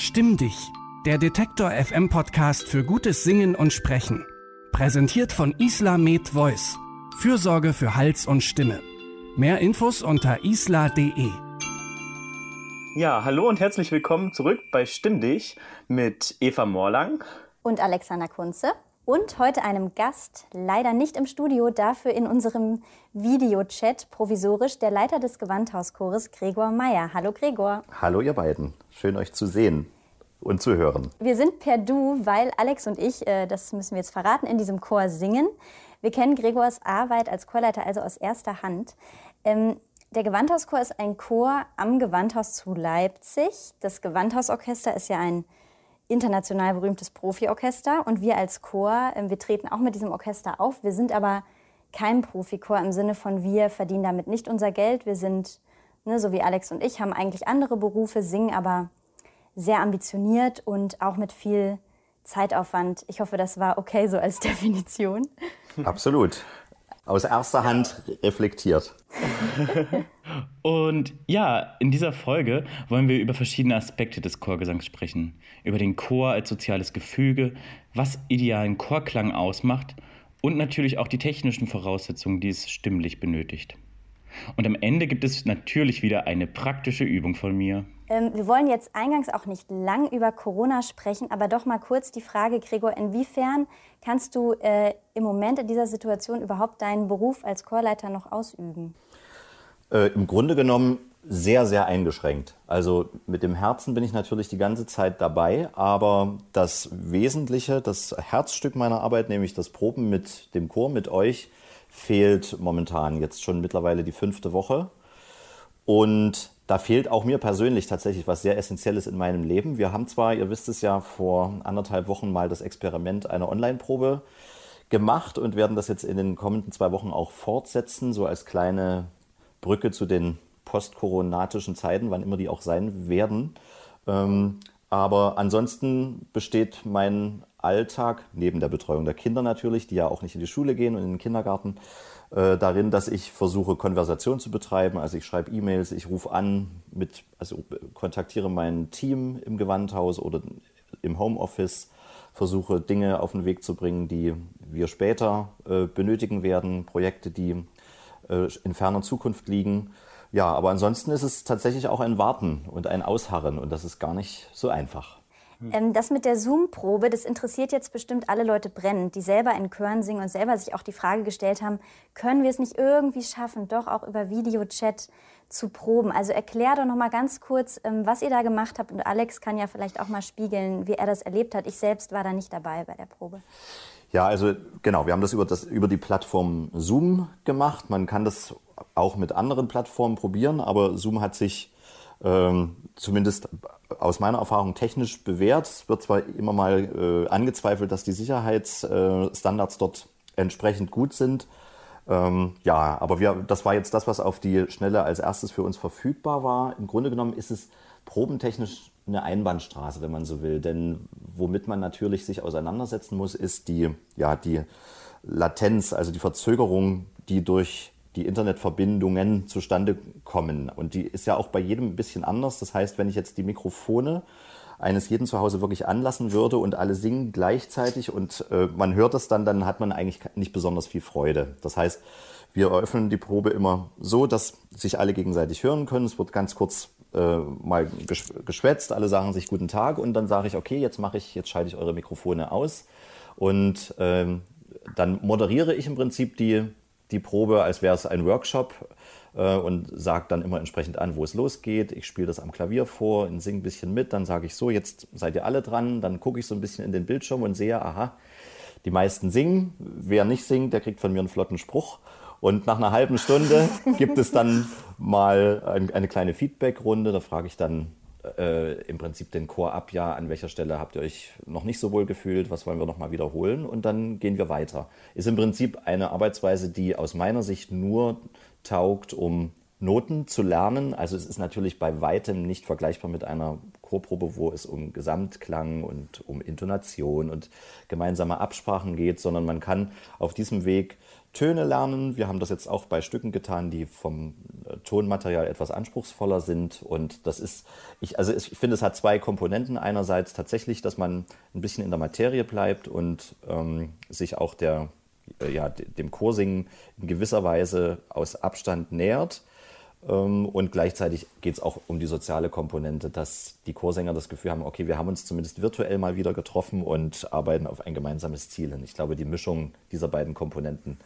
Stimm dich, der Detektor FM Podcast für gutes Singen und Sprechen. Präsentiert von Isla Med Voice. Fürsorge für Hals und Stimme. Mehr Infos unter isla.de. Ja, hallo und herzlich willkommen zurück bei Stimm dich mit Eva Morlang und Alexander Kunze und heute einem Gast, leider nicht im Studio, dafür in unserem Videochat provisorisch der Leiter des Gewandhauschores Gregor Meyer. Hallo Gregor. Hallo ihr beiden, schön euch zu sehen und zu hören. Wir sind per Du, weil Alex und ich, äh, das müssen wir jetzt verraten, in diesem Chor singen. Wir kennen Gregors Arbeit als Chorleiter also aus erster Hand. Ähm, der Gewandhauschor ist ein Chor am Gewandhaus zu Leipzig. Das Gewandhausorchester ist ja ein international berühmtes Profiorchester und wir als Chor, ähm, wir treten auch mit diesem Orchester auf. Wir sind aber kein Profichor im Sinne von wir verdienen damit nicht unser Geld. Wir sind, ne, so wie Alex und ich, haben eigentlich andere Berufe, singen aber sehr ambitioniert und auch mit viel Zeitaufwand. Ich hoffe, das war okay so als Definition. Absolut. Aus erster Hand reflektiert. Und ja, in dieser Folge wollen wir über verschiedene Aspekte des Chorgesangs sprechen. Über den Chor als soziales Gefüge, was idealen Chorklang ausmacht und natürlich auch die technischen Voraussetzungen, die es stimmlich benötigt. Und am Ende gibt es natürlich wieder eine praktische Übung von mir. Ähm, wir wollen jetzt eingangs auch nicht lang über Corona sprechen, aber doch mal kurz die Frage, Gregor, inwiefern kannst du äh, im Moment in dieser Situation überhaupt deinen Beruf als Chorleiter noch ausüben? Äh, Im Grunde genommen sehr, sehr eingeschränkt. Also mit dem Herzen bin ich natürlich die ganze Zeit dabei, aber das Wesentliche, das Herzstück meiner Arbeit, nämlich das Proben mit dem Chor, mit euch, fehlt momentan jetzt schon mittlerweile die fünfte Woche. Und da fehlt auch mir persönlich tatsächlich was sehr Essentielles in meinem Leben. Wir haben zwar, ihr wisst es ja, vor anderthalb Wochen mal das Experiment einer Online-Probe gemacht und werden das jetzt in den kommenden zwei Wochen auch fortsetzen, so als kleine Brücke zu den postkoronatischen Zeiten, wann immer die auch sein werden. Aber ansonsten besteht mein Alltag, neben der Betreuung der Kinder natürlich, die ja auch nicht in die Schule gehen und in den Kindergarten, äh, darin, dass ich versuche, Konversation zu betreiben. Also ich schreibe E-Mails, ich rufe an, mit, also kontaktiere mein Team im Gewandhaus oder im Homeoffice, versuche Dinge auf den Weg zu bringen, die wir später äh, benötigen werden, Projekte, die äh, in ferner Zukunft liegen. Ja, aber ansonsten ist es tatsächlich auch ein Warten und ein Ausharren und das ist gar nicht so einfach. Hm. Ähm, das mit der Zoom-Probe, das interessiert jetzt bestimmt alle Leute brennend, die selber in Chören singen und selber sich auch die Frage gestellt haben, können wir es nicht irgendwie schaffen, doch auch über Videochat zu proben? Also erklär doch noch mal ganz kurz, ähm, was ihr da gemacht habt und Alex kann ja vielleicht auch mal spiegeln, wie er das erlebt hat. Ich selbst war da nicht dabei bei der Probe. Ja, also genau, wir haben das über, das über die Plattform Zoom gemacht. Man kann das auch mit anderen Plattformen probieren, aber Zoom hat sich ähm, zumindest aus meiner Erfahrung technisch bewährt. Es wird zwar immer mal äh, angezweifelt, dass die Sicherheitsstandards äh, dort entsprechend gut sind. Ähm, ja, aber wir, das war jetzt das, was auf die Schnelle als erstes für uns verfügbar war. Im Grunde genommen ist es probentechnisch eine Einbahnstraße, wenn man so will. Denn womit man natürlich sich auseinandersetzen muss, ist die, ja, die Latenz, also die Verzögerung, die durch die Internetverbindungen zustande kommen. Und die ist ja auch bei jedem ein bisschen anders. Das heißt, wenn ich jetzt die Mikrofone eines jeden zu Hause wirklich anlassen würde und alle singen gleichzeitig und äh, man hört es dann, dann hat man eigentlich nicht besonders viel Freude. Das heißt, wir eröffnen die Probe immer so, dass sich alle gegenseitig hören können. Es wird ganz kurz äh, mal geschwätzt, alle sagen sich guten Tag und dann sage ich, okay, jetzt mache ich, jetzt schalte ich eure Mikrofone aus und ähm, dann moderiere ich im Prinzip die die Probe, als wäre es ein Workshop äh, und sage dann immer entsprechend an, wo es losgeht. Ich spiele das am Klavier vor und singe ein bisschen mit. Dann sage ich so, jetzt seid ihr alle dran. Dann gucke ich so ein bisschen in den Bildschirm und sehe, aha, die meisten singen. Wer nicht singt, der kriegt von mir einen flotten Spruch. Und nach einer halben Stunde gibt es dann mal eine kleine Feedback-Runde. Da frage ich dann äh, im Prinzip den Chor ab, ja, an welcher Stelle habt ihr euch noch nicht so wohl gefühlt, was wollen wir nochmal wiederholen und dann gehen wir weiter. Ist im Prinzip eine Arbeitsweise, die aus meiner Sicht nur taugt, um Noten zu lernen. Also es ist natürlich bei weitem nicht vergleichbar mit einer Chorprobe, wo es um Gesamtklang und um Intonation und gemeinsame Absprachen geht, sondern man kann auf diesem Weg Töne lernen. Wir haben das jetzt auch bei Stücken getan, die vom äh, Tonmaterial etwas anspruchsvoller sind. Und das ist, ich, also ich finde, es hat zwei Komponenten. Einerseits tatsächlich, dass man ein bisschen in der Materie bleibt und ähm, sich auch der, äh, ja, dem Chorsingen in gewisser Weise aus Abstand nähert. Ähm, und gleichzeitig geht es auch um die soziale Komponente, dass die Chorsänger das Gefühl haben, okay, wir haben uns zumindest virtuell mal wieder getroffen und arbeiten auf ein gemeinsames Ziel. Und ich glaube, die Mischung dieser beiden Komponenten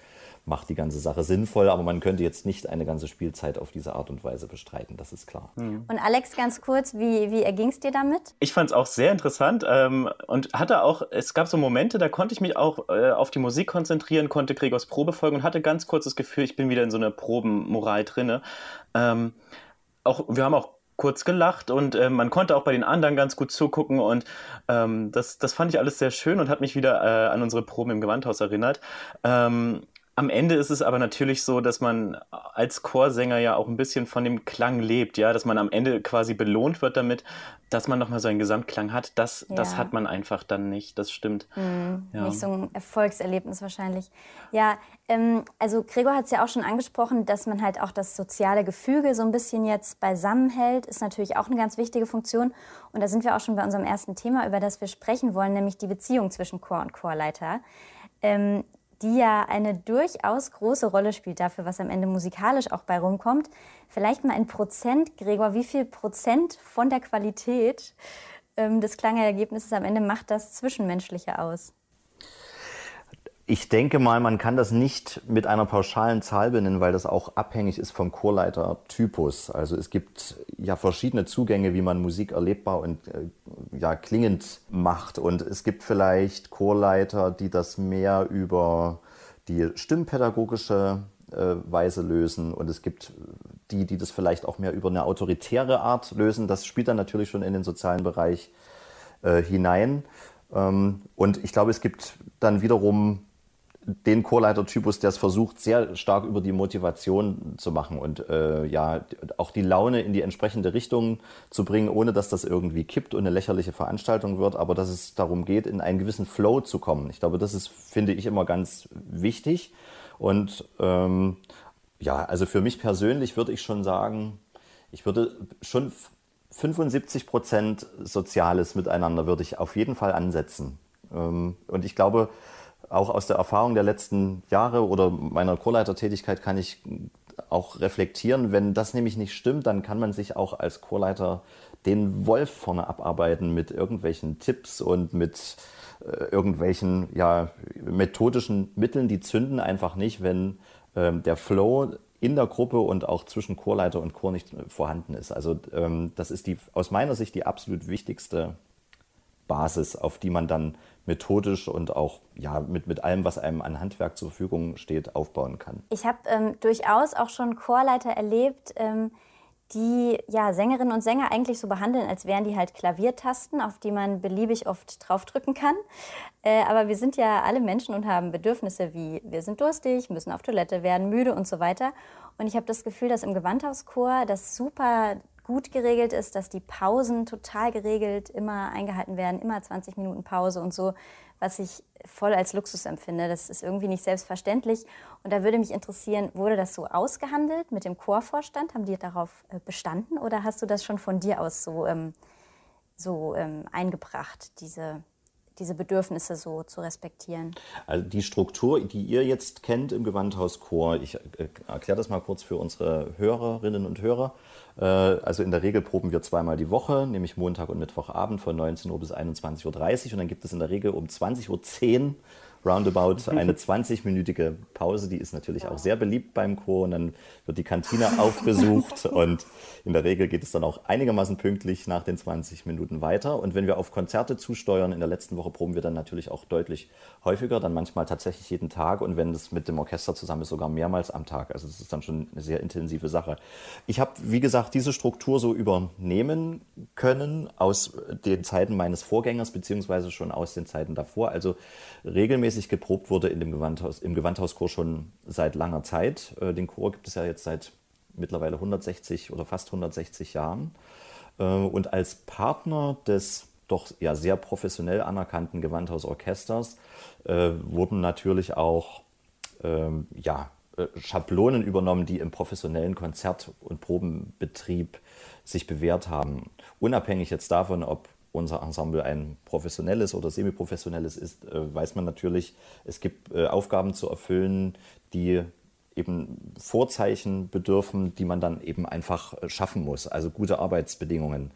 macht die ganze Sache sinnvoll, aber man könnte jetzt nicht eine ganze Spielzeit auf diese Art und Weise bestreiten, das ist klar. Mhm. Und Alex, ganz kurz, wie, wie erging es dir damit? Ich fand es auch sehr interessant ähm, und hatte auch, es gab so Momente, da konnte ich mich auch äh, auf die Musik konzentrieren, konnte Gregors Probe folgen und hatte ganz kurz das Gefühl, ich bin wieder in so einer Probenmoral drinne. Ähm, auch, wir haben auch kurz gelacht und äh, man konnte auch bei den anderen ganz gut zugucken und ähm, das, das fand ich alles sehr schön und hat mich wieder äh, an unsere Proben im Gewandhaus erinnert. Ähm, am Ende ist es aber natürlich so, dass man als Chorsänger ja auch ein bisschen von dem Klang lebt, ja, dass man am Ende quasi belohnt wird damit, dass man nochmal so einen Gesamtklang hat. Das, ja. das hat man einfach dann nicht, das stimmt. Mhm, ja. Nicht so ein Erfolgserlebnis wahrscheinlich. Ja, ähm, also Gregor hat es ja auch schon angesprochen, dass man halt auch das soziale Gefüge so ein bisschen jetzt beisammenhält, ist natürlich auch eine ganz wichtige Funktion. Und da sind wir auch schon bei unserem ersten Thema, über das wir sprechen wollen, nämlich die Beziehung zwischen Chor und Chorleiter. Ähm, die ja eine durchaus große Rolle spielt dafür, was am Ende musikalisch auch bei rumkommt. Vielleicht mal ein Prozent, Gregor, wie viel Prozent von der Qualität ähm, des Klangergebnisses am Ende macht das Zwischenmenschliche aus? Ich denke mal, man kann das nicht mit einer pauschalen Zahl benennen, weil das auch abhängig ist vom Chorleitertypus. Also es gibt ja verschiedene Zugänge, wie man Musik erlebbar und äh, ja klingend macht. Und es gibt vielleicht Chorleiter, die das mehr über die stimmpädagogische äh, Weise lösen. Und es gibt die, die das vielleicht auch mehr über eine autoritäre Art lösen. Das spielt dann natürlich schon in den sozialen Bereich äh, hinein. Ähm, und ich glaube, es gibt dann wiederum den Chorleitertypus, der es versucht, sehr stark über die Motivation zu machen und äh, ja auch die Laune in die entsprechende Richtung zu bringen, ohne dass das irgendwie kippt und eine lächerliche Veranstaltung wird, aber dass es darum geht, in einen gewissen Flow zu kommen. Ich glaube, das ist, finde ich, immer ganz wichtig. Und ähm, ja, also für mich persönlich würde ich schon sagen, ich würde schon 75 Prozent Soziales miteinander würde ich auf jeden Fall ansetzen. Ähm, und ich glaube, auch aus der Erfahrung der letzten Jahre oder meiner Chorleitertätigkeit kann ich auch reflektieren. Wenn das nämlich nicht stimmt, dann kann man sich auch als Chorleiter den Wolf vorne abarbeiten mit irgendwelchen Tipps und mit äh, irgendwelchen ja, methodischen Mitteln. Die zünden einfach nicht, wenn ähm, der Flow in der Gruppe und auch zwischen Chorleiter und Chor nicht vorhanden ist. Also ähm, das ist die, aus meiner Sicht die absolut wichtigste Basis, auf die man dann methodisch und auch ja, mit, mit allem, was einem an Handwerk zur Verfügung steht, aufbauen kann. Ich habe ähm, durchaus auch schon Chorleiter erlebt, ähm, die ja, Sängerinnen und Sänger eigentlich so behandeln, als wären die halt Klaviertasten, auf die man beliebig oft draufdrücken kann. Äh, aber wir sind ja alle Menschen und haben Bedürfnisse wie wir sind durstig, müssen auf Toilette, werden müde und so weiter. Und ich habe das Gefühl, dass im Gewandhauschor das super gut geregelt ist, dass die Pausen total geregelt immer eingehalten werden, immer 20 Minuten Pause und so, was ich voll als Luxus empfinde. Das ist irgendwie nicht selbstverständlich. Und da würde mich interessieren, wurde das so ausgehandelt mit dem Chorvorstand? Haben die darauf äh, bestanden oder hast du das schon von dir aus so, ähm, so ähm, eingebracht, diese diese Bedürfnisse so zu respektieren? Also die Struktur, die ihr jetzt kennt im Gewandhauschor, ich äh, erkläre das mal kurz für unsere Hörerinnen und Hörer. Äh, also in der Regel proben wir zweimal die Woche, nämlich Montag und Mittwochabend von 19 Uhr bis 21.30 Uhr und dann gibt es in der Regel um 20.10 Uhr roundabout eine 20-minütige Pause. Die ist natürlich auch sehr beliebt beim Chor. Und dann wird die Kantine aufgesucht und in der Regel geht es dann auch einigermaßen pünktlich nach den 20 Minuten weiter. Und wenn wir auf Konzerte zusteuern, in der letzten Woche proben wir dann natürlich auch deutlich häufiger, dann manchmal tatsächlich jeden Tag und wenn das mit dem Orchester zusammen ist, sogar mehrmals am Tag. Also das ist dann schon eine sehr intensive Sache. Ich habe, wie gesagt, diese Struktur so übernehmen können aus den Zeiten meines Vorgängers, beziehungsweise schon aus den Zeiten davor. Also regelmäßig geprobt wurde in dem Gewandhaus, im Gewandhauschor schon seit langer Zeit. Äh, den Chor gibt es ja jetzt seit mittlerweile 160 oder fast 160 Jahren. Äh, und als Partner des doch ja sehr professionell anerkannten Gewandhausorchesters äh, wurden natürlich auch ähm, ja, Schablonen übernommen, die im professionellen Konzert- und Probenbetrieb sich bewährt haben. Unabhängig jetzt davon, ob unser Ensemble ein professionelles oder semiprofessionelles ist, äh, weiß man natürlich, es gibt äh, Aufgaben zu erfüllen, die eben Vorzeichen bedürfen, die man dann eben einfach schaffen muss. Also gute Arbeitsbedingungen.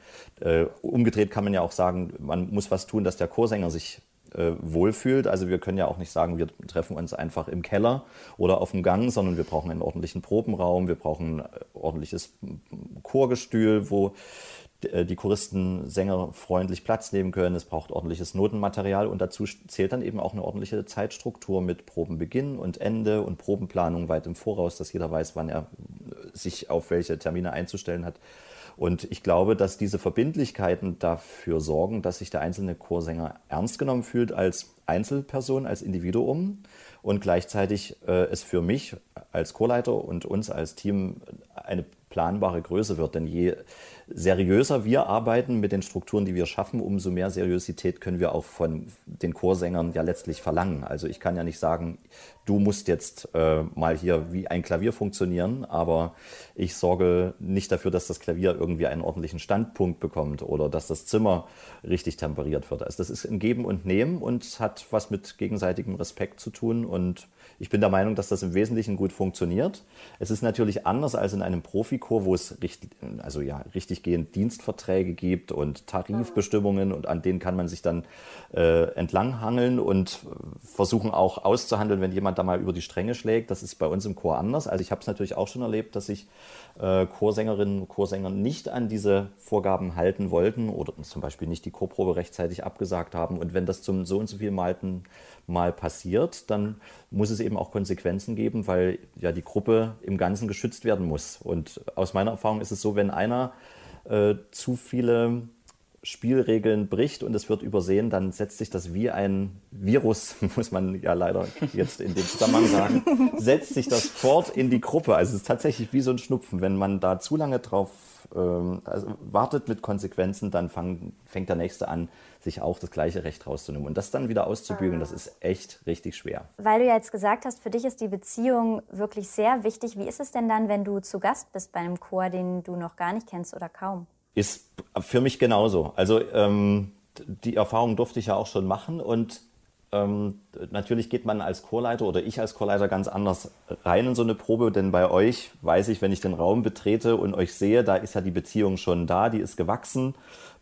umgedreht kann man ja auch sagen, man muss was tun, dass der Chorsänger sich äh, wohlfühlt. Also wir können ja auch nicht sagen, wir treffen uns einfach im Keller oder auf dem Gang, sondern wir brauchen einen ordentlichen Probenraum, wir brauchen ein ordentliches Chorgestühl, wo äh, die Choristen, Sänger freundlich Platz nehmen können. Es braucht ordentliches Notenmaterial und dazu zählt dann eben auch eine ordentliche Zeitstruktur mit Probenbeginn und Ende und Probenplanung weit im Voraus, dass jeder weiß, wann er sich auf welche Termine einzustellen hat. Und ich glaube, dass diese Verbindlichkeiten dafür sorgen, dass sich der einzelne Chorsänger ernst genommen fühlt als Einzelperson, als Individuum und gleichzeitig äh, es für mich als Chorleiter und uns als Team eine planbare Größe wird. Denn je seriöser wir arbeiten mit den Strukturen, die wir schaffen, umso mehr Seriosität können wir auch von den Chorsängern ja letztlich verlangen. Also ich kann ja nicht sagen, du musst jetzt äh, mal hier wie ein Klavier funktionieren, aber ich sorge nicht dafür, dass das Klavier irgendwie einen ordentlichen Standpunkt bekommt oder dass das Zimmer richtig temperiert wird. Also das ist ein Geben und Nehmen und hat was mit gegenseitigem Respekt zu tun und ich bin der Meinung, dass das im Wesentlichen gut funktioniert. Es ist natürlich anders als in einem Profikor, wo es richtig, also ja, richtiggehend Dienstverträge gibt und Tarifbestimmungen und an denen kann man sich dann äh, entlanghangeln und versuchen auch auszuhandeln, wenn jemand da mal über die Stränge schlägt. Das ist bei uns im Chor anders. Also ich habe es natürlich auch schon erlebt, dass sich äh, Chorsängerinnen und Chorsänger nicht an diese Vorgaben halten wollten oder zum Beispiel nicht die Chorprobe rechtzeitig abgesagt haben. Und wenn das zum so und so viel Malten mal passiert, dann muss es eben auch Konsequenzen geben, weil ja die Gruppe im Ganzen geschützt werden muss. Und aus meiner Erfahrung ist es so, wenn einer äh, zu viele Spielregeln bricht und es wird übersehen, dann setzt sich das wie ein Virus, muss man ja leider jetzt in dem Zusammenhang sagen, setzt sich das fort in die Gruppe. Also es ist tatsächlich wie so ein Schnupfen. Wenn man da zu lange drauf ähm, also wartet mit Konsequenzen, dann fang, fängt der Nächste an, sich auch das gleiche Recht rauszunehmen. Und das dann wieder auszubügeln, das ist echt richtig schwer. Weil du ja jetzt gesagt hast, für dich ist die Beziehung wirklich sehr wichtig. Wie ist es denn dann, wenn du zu Gast bist bei einem Chor, den du noch gar nicht kennst oder kaum? Ist für mich genauso. Also ähm, die Erfahrung durfte ich ja auch schon machen und ähm, natürlich geht man als Chorleiter oder ich als Chorleiter ganz anders rein in so eine Probe, denn bei euch weiß ich, wenn ich den Raum betrete und euch sehe, da ist ja die Beziehung schon da, die ist gewachsen.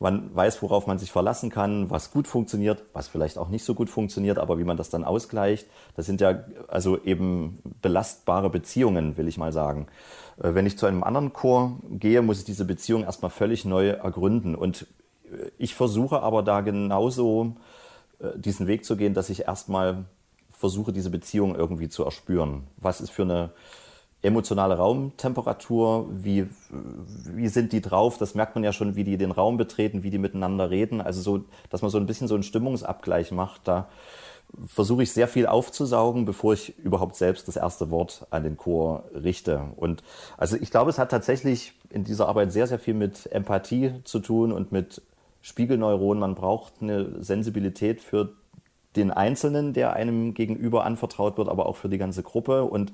Man weiß, worauf man sich verlassen kann, was gut funktioniert, was vielleicht auch nicht so gut funktioniert, aber wie man das dann ausgleicht, das sind ja also eben belastbare Beziehungen, will ich mal sagen. Äh, wenn ich zu einem anderen Chor gehe, muss ich diese Beziehung erstmal völlig neu ergründen. Und äh, ich versuche aber da genauso äh, diesen Weg zu gehen, dass ich erstmal versuche, diese Beziehung irgendwie zu erspüren. Was ist für eine emotionale Raumtemperatur? Wie, wie sind die drauf? Das merkt man ja schon, wie die den Raum betreten, wie die miteinander reden. Also so, dass man so ein bisschen so einen Stimmungsabgleich macht. Da versuche ich sehr viel aufzusaugen, bevor ich überhaupt selbst das erste Wort an den Chor richte. Und also ich glaube, es hat tatsächlich in dieser Arbeit sehr, sehr viel mit Empathie zu tun und mit Spiegelneuronen. Man braucht eine Sensibilität für den Einzelnen, der einem gegenüber anvertraut wird, aber auch für die ganze Gruppe. Und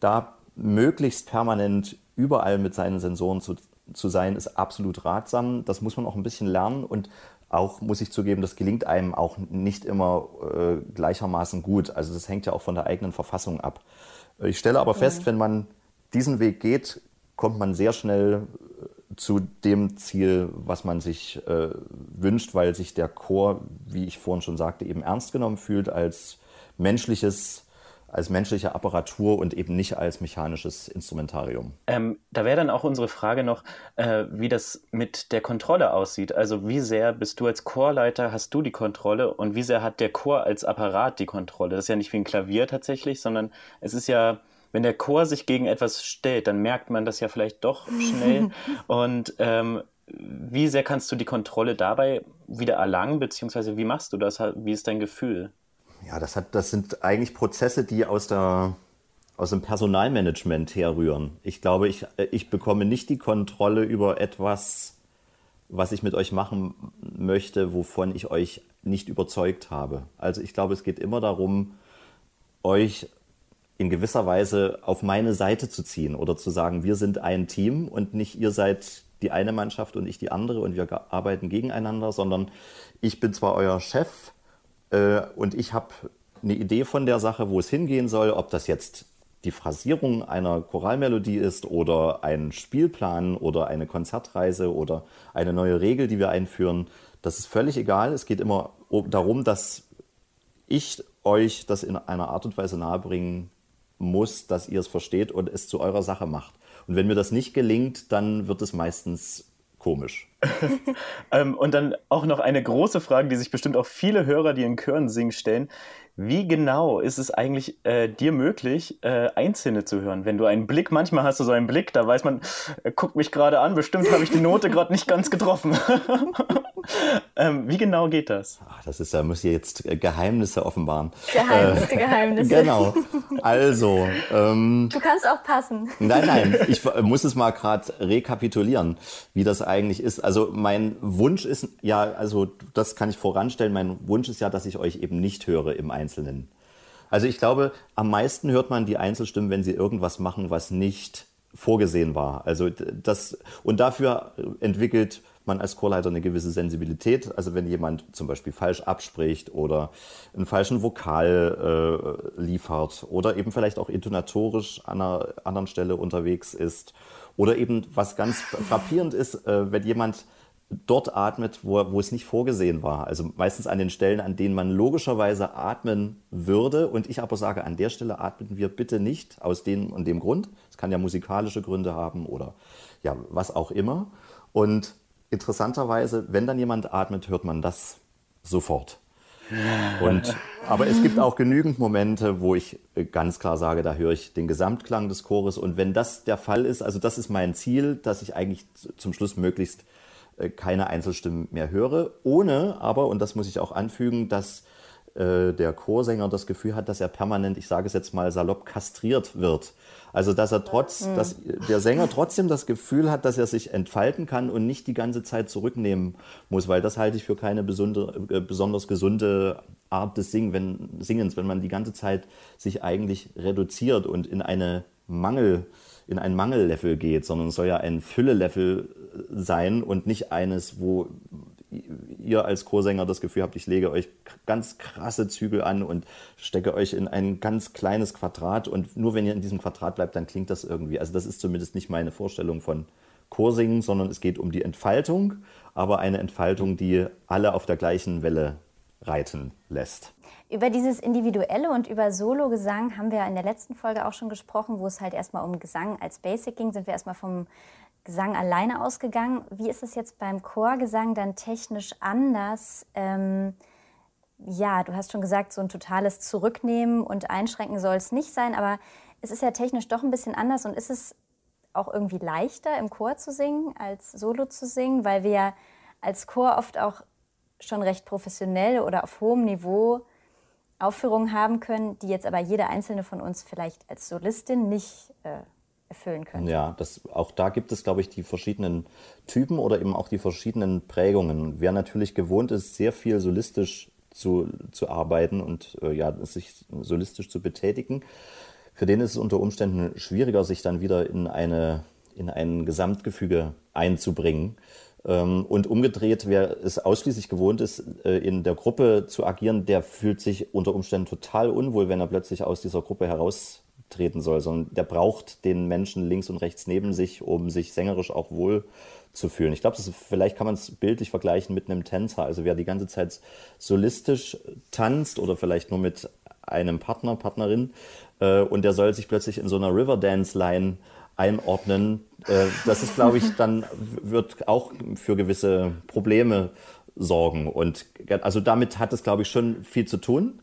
da möglichst permanent überall mit seinen Sensoren zu, zu sein, ist absolut ratsam. Das muss man auch ein bisschen lernen und auch, muss ich zugeben, das gelingt einem auch nicht immer äh, gleichermaßen gut. Also das hängt ja auch von der eigenen Verfassung ab. Ich stelle aber fest, wenn man diesen Weg geht, kommt man sehr schnell äh, zu dem Ziel, was man sich äh, wünscht, weil sich der Chor, wie ich vorhin schon sagte, eben ernst genommen fühlt als menschliches als menschliche Apparatur und eben nicht als mechanisches Instrumentarium. Ähm, da wäre dann auch unsere Frage noch, äh, wie das mit der Kontrolle aussieht. Also wie sehr bist du als Chorleiter, hast du die Kontrolle und wie sehr hat der Chor als Apparat die Kontrolle? Das ist ja nicht wie ein Klavier tatsächlich, sondern es ist ja, wenn der Chor sich gegen etwas stellt, dann merkt man das ja vielleicht doch schnell. und ähm, wie sehr kannst du die Kontrolle dabei wieder erlangen, beziehungsweise wie machst du das? Wie ist dein Gefühl? Ja, das, hat, das sind eigentlich Prozesse, die aus, der, aus dem Personalmanagement herrühren. Ich glaube, ich, ich bekomme nicht die Kontrolle über etwas was ich mit euch machen möchte, wovon ich euch nicht überzeugt habe. Also ich glaube, es geht immer darum, euch in gewisser Weise auf meine Seite zu ziehen oder zu sagen, wir sind ein Team und nicht ihr seid die eine Mannschaft und ich die andere und wir arbeiten gegeneinander, sondern ich bin zwar euer Chef äh, und ich habe eine Idee von der Sache, wo es hingehen soll, ob das jetzt die Phrasierung einer Choralmelodie ist oder ein Spielplan oder eine Konzertreise oder eine neue Regel, die wir einführen. Das ist völlig egal. Es geht immer darum, dass ich euch das in einer Art und Weise nahebringen muss, dass ihr es versteht und es zu eurer Sache macht. Und wenn mir das nicht gelingt, dann wird es meistens komisch. Ähm, und dann auch noch eine große Frage, die sich bestimmt auch viele Hörer, die in Chören singen, stellen. Wie genau ist es eigentlich äh, dir möglich, äh, Einzelne zu hören? Wenn du einen Blick, manchmal hast du so einen Blick, da weiß man, er guckt mich gerade an, bestimmt habe ich die Note gerade nicht ganz getroffen. ähm, wie genau geht das? Ach, das ist, da muss ich jetzt äh, Geheimnisse offenbaren. Geheimnisse, äh, Geheimnisse. Genau. Also. Ähm, du kannst auch passen. Nein, nein, ich muss es mal gerade rekapitulieren, wie das eigentlich ist. Also mein Wunsch ist, ja, also das kann ich voranstellen, mein Wunsch ist ja, dass ich euch eben nicht höre im Einzelnen. Also ich glaube, am meisten hört man die Einzelstimmen, wenn sie irgendwas machen, was nicht vorgesehen war. Also das, und dafür entwickelt man als Chorleiter eine gewisse Sensibilität. Also wenn jemand zum Beispiel falsch abspricht oder einen falschen Vokal äh, liefert oder eben vielleicht auch intonatorisch an einer anderen Stelle unterwegs ist oder eben was ganz frappierend ist, äh, wenn jemand dort atmet, wo, wo es nicht vorgesehen war. Also meistens an den Stellen, an denen man logischerweise atmen würde. Und ich aber sage, an der Stelle atmen wir bitte nicht aus dem und dem Grund. Es kann ja musikalische Gründe haben oder ja, was auch immer. Und interessanterweise, wenn dann jemand atmet, hört man das sofort. Und, aber es gibt auch genügend Momente, wo ich ganz klar sage, da höre ich den Gesamtklang des Chores. Und wenn das der Fall ist, also das ist mein Ziel, dass ich eigentlich zum Schluss möglichst äh, keine Einzelstimmen mehr höre, ohne aber, und das muss ich auch anfügen, dass äh, der Chorsänger das Gefühl hat, dass er permanent, ich sage es jetzt mal salopp, kastriert wird. Also dass er trotz, mhm. dass der Sänger trotzdem das Gefühl hat, dass er sich entfalten kann und nicht die ganze Zeit zurücknehmen muss, weil das halte ich für keine äh, besonders gesunde Art des Sing wenn, Singens, wenn man die ganze Zeit sich eigentlich reduziert und in eine Mangel, in ein Mangellevel geht, sondern es soll ja ein Füllelevel sein und nicht eines, wo ihr als Chorsänger das Gefühl habt, ich lege euch ganz krasse Zügel an und stecke euch in ein ganz kleines Quadrat und nur wenn ihr in diesem Quadrat bleibt, dann klingt das irgendwie. Also das ist zumindest nicht meine Vorstellung von Chorsingen, sondern es geht um die Entfaltung, aber eine Entfaltung, die alle auf der gleichen Welle reiten lässt. Über dieses Individuelle und über Solo-Gesang haben wir in der letzten Folge auch schon gesprochen, wo es halt erstmal um Gesang als Basic ging, sind wir erstmal vom Gesang alleine ausgegangen. Wie ist es jetzt beim Chorgesang dann technisch anders? Ähm, ja, du hast schon gesagt, so ein totales Zurücknehmen und Einschränken soll es nicht sein, aber es ist ja technisch doch ein bisschen anders und ist es auch irgendwie leichter im Chor zu singen als Solo zu singen, weil wir als Chor oft auch schon recht professionell oder auf hohem Niveau Aufführungen haben können, die jetzt aber jede einzelne von uns vielleicht als Solistin nicht äh, erfüllen könnte. Ja, das, auch da gibt es, glaube ich, die verschiedenen Typen oder eben auch die verschiedenen Prägungen. Wer natürlich gewohnt ist, sehr viel solistisch zu, zu arbeiten und äh, ja, sich solistisch zu betätigen, für den ist es unter Umständen schwieriger, sich dann wieder in, eine, in ein Gesamtgefüge einzubringen. Ähm, und umgedreht, wer es ausschließlich gewohnt ist, äh, in der Gruppe zu agieren, der fühlt sich unter Umständen total unwohl, wenn er plötzlich aus dieser Gruppe heraus treten soll, sondern der braucht den Menschen links und rechts neben sich, um sich sängerisch auch wohl zu fühlen. Ich glaube, vielleicht kann man es bildlich vergleichen mit einem Tänzer. Also wer die ganze Zeit solistisch tanzt oder vielleicht nur mit einem Partner, Partnerin äh, und der soll sich plötzlich in so einer Riverdance-Line einordnen, äh, das ist, glaube ich, dann wird auch für gewisse Probleme sorgen. Und also damit hat es, glaube ich, schon viel zu tun.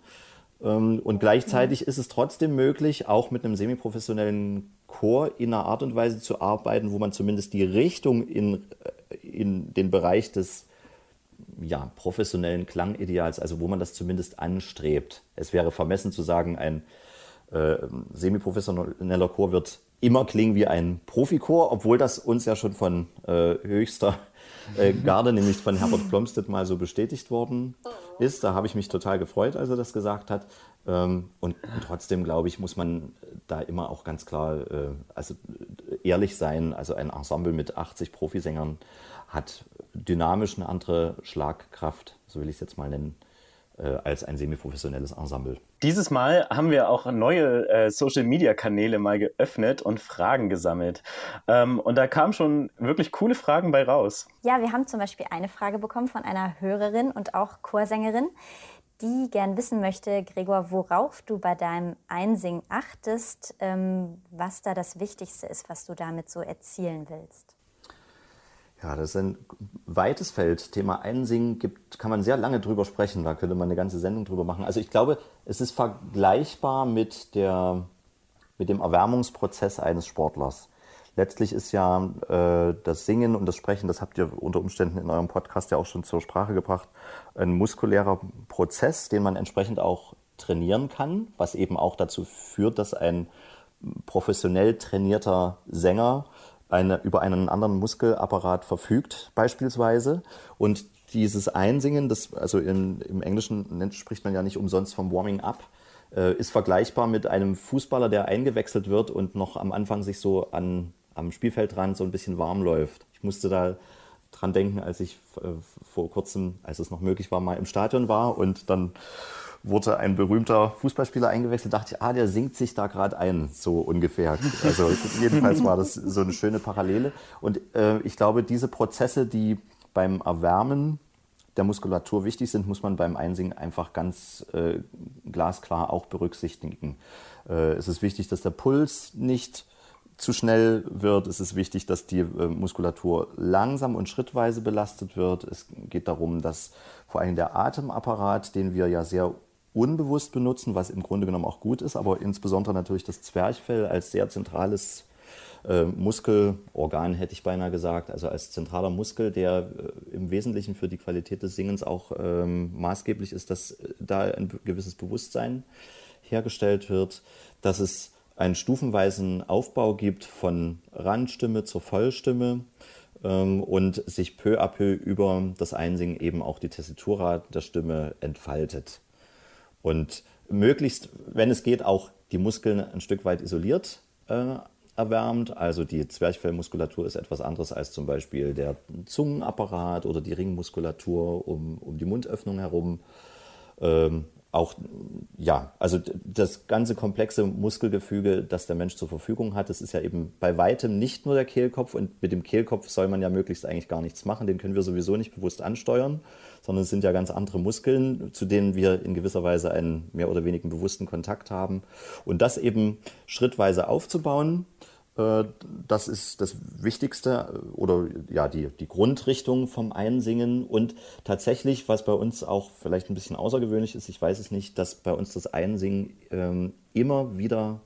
Ähm, und gleichzeitig ist es trotzdem möglich, auch mit einem semiprofessionellen Chor in einer Art und Weise zu arbeiten, wo man zumindest die Richtung in, äh, in den Bereich des ja, professionellen Klangideals, also wo man das zumindest anstrebt. Es wäre vermessen zu sagen, ein äh, semiprofessioneller Chor wird immer klingen wie ein Profichor, obwohl das uns ja schon von äh, höchster äh, Garde, nämlich von Herbert Plomstedt mal so bestätigt worden ist. Da habe ich mich total gefreut, als er das gesagt hat. Ähm, und, trotzdem, glaube ich, muss man da immer auch ganz klar äh, also ehrlich sein. Also ein Ensemble mit 80 Profisängern hat dynamisch eine andere Schlagkraft, so will ich es jetzt mal nennen, als ein semiprofessionelles Ensemble. Dieses Mal haben wir auch neue äh, Social-Media-Kanäle mal geöffnet und Fragen gesammelt. Ähm, und da kamen schon wirklich coole Fragen bei raus. Ja, wir haben zum Beispiel eine Frage bekommen von einer Hörerin und auch Chorsängerin, die gern wissen möchte, Gregor, worauf du bei deinem Einsingen achtest, ähm, was da das Wichtigste ist, was du damit so erzielen willst. Ja, das ist ein weites Feld. Thema Einsingen gibt, kann man sehr lange drüber sprechen. Da könnte man eine ganze Sendung drüber machen. Also ich glaube, es ist vergleichbar mit, der, mit dem Erwärmungsprozess eines Sportlers. Letztlich ist ja äh, das Singen und das Sprechen, das habt ihr unter Umständen in eurem Podcast ja auch schon zur Sprache gebracht, ein muskulärer Prozess, den man entsprechend auch trainieren kann, was eben auch dazu führt, dass ein professionell trainierter Sänger eine, über einen anderen Muskelapparat verfügt, beispielsweise. Und dieses Einsingen, das, also in, im Englischen spricht man ja nicht umsonst vom Warming Up, äh, ist vergleichbar mit einem Fußballer, der eingewechselt wird und noch am Anfang sich so an, am Spielfeldrand so ein bisschen warm läuft. Ich musste da dran denken, als ich äh, vor kurzem, als es noch möglich war, mal im Stadion war und dann wurde ein berühmter Fußballspieler eingewechselt, dachte ich, ah, der singt sich da gerade ein, so ungefähr. Also jedenfalls war das so eine schöne Parallele. Und äh, ich glaube, diese Prozesse, die beim Erwärmen der Muskulatur wichtig sind, muss man beim Einsingen einfach ganz äh, glasklar auch berücksichtigen. Äh, es ist wichtig, dass der Puls nicht zu schnell wird. Es ist wichtig, dass die äh, Muskulatur langsam und schrittweise belastet wird. Es geht darum, dass vor allem der Atemapparat, den wir ja sehr unbewusst benutzen, was im Grunde genommen auch gut ist, aber insbesondere natürlich das Zwerchfell als sehr zentrales äh, Muskelorgan, hätte ich beinahe gesagt, also als zentraler Muskel, der äh, im Wesentlichen für die Qualität des Singens auch ähm, maßgeblich ist, dass äh, da ein gewisses Bewusstsein hergestellt wird, dass es einen stufenweisen Aufbau gibt von Randstimme zur Vollstimme ähm, und sich peu à peu über das Einsingen eben auch die Tessitura der Stimme entfaltet. Und möglichst, wenn es geht, auch die Muskeln ein Stück weit isoliert äh, erwärmt. Also die Zwerchfellmuskulatur ist etwas anderes als zum Beispiel der Zungenapparat oder die Ringmuskulatur um, um die Mundöffnung herum. Ähm, auch, ja, also das ganze komplexe Muskelgefüge, das der Mensch zur Verfügung hat, das ist ja eben bei weitem nicht nur der Kehlkopf und mit dem Kehlkopf soll man ja möglichst eigentlich gar nichts machen, den können wir sowieso nicht bewusst ansteuern, sondern es sind ja ganz andere Muskeln, zu denen wir in gewisser Weise einen mehr oder weniger bewussten Kontakt haben. Und das eben schrittweise aufzubauen, das ist das Wichtigste oder ja, die, die Grundrichtung vom Einsingen. Und tatsächlich, was bei uns auch vielleicht ein bisschen außergewöhnlich ist, ich weiß es nicht, dass bei uns das Einsingen ähm, immer wieder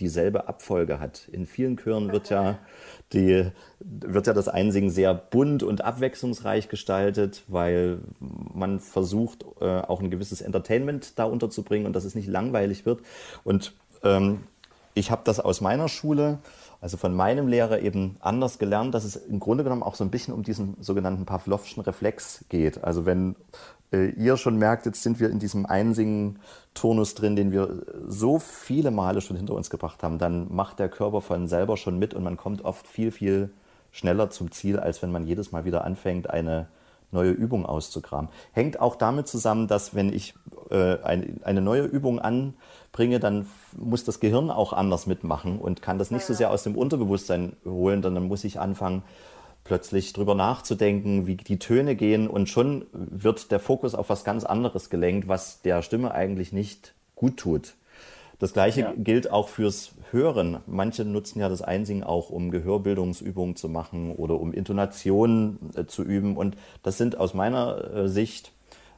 dieselbe Abfolge hat. In vielen Chören wird ja, die, wird ja das Einsingen sehr bunt und abwechslungsreich gestaltet, weil man versucht, äh, auch ein gewisses Entertainment da unterzubringen und dass es nicht langweilig wird. Und ähm, ich habe das aus meiner Schule also von meinem Lehrer eben anders gelernt, dass es im Grunde genommen auch so ein bisschen um diesen sogenannten Pavlovschen Reflex geht. Also wenn äh, ihr schon merkt, jetzt sind wir in diesem Einsingen-Turnus drin, den wir so viele Male schon hinter uns gebracht haben, dann macht der Körper von selber schon mit und man kommt oft viel, viel schneller zum Ziel, als wenn man jedes Mal wieder anfängt, eine neue Übung auszukramen. Hängt auch damit zusammen, dass wenn ich äh, ein, eine neue Übung anbringe, dann muss das Gehirn auch anders mitmachen und kann das nicht so sehr aus dem Unterbewusstsein holen, dann muss ich anfangen, plötzlich drüber nachzudenken, wie die Töne gehen und schon wird der Fokus auf was ganz anderes gelenkt, was der Stimme eigentlich nicht gut tut. Das gleiche ja. gilt auch fürs Hören. Manche nutzen ja das Einsingen auch, um Gehörbildungsübungen zu machen oder um Intonationen äh, zu üben. Und das sind aus meiner äh, Sicht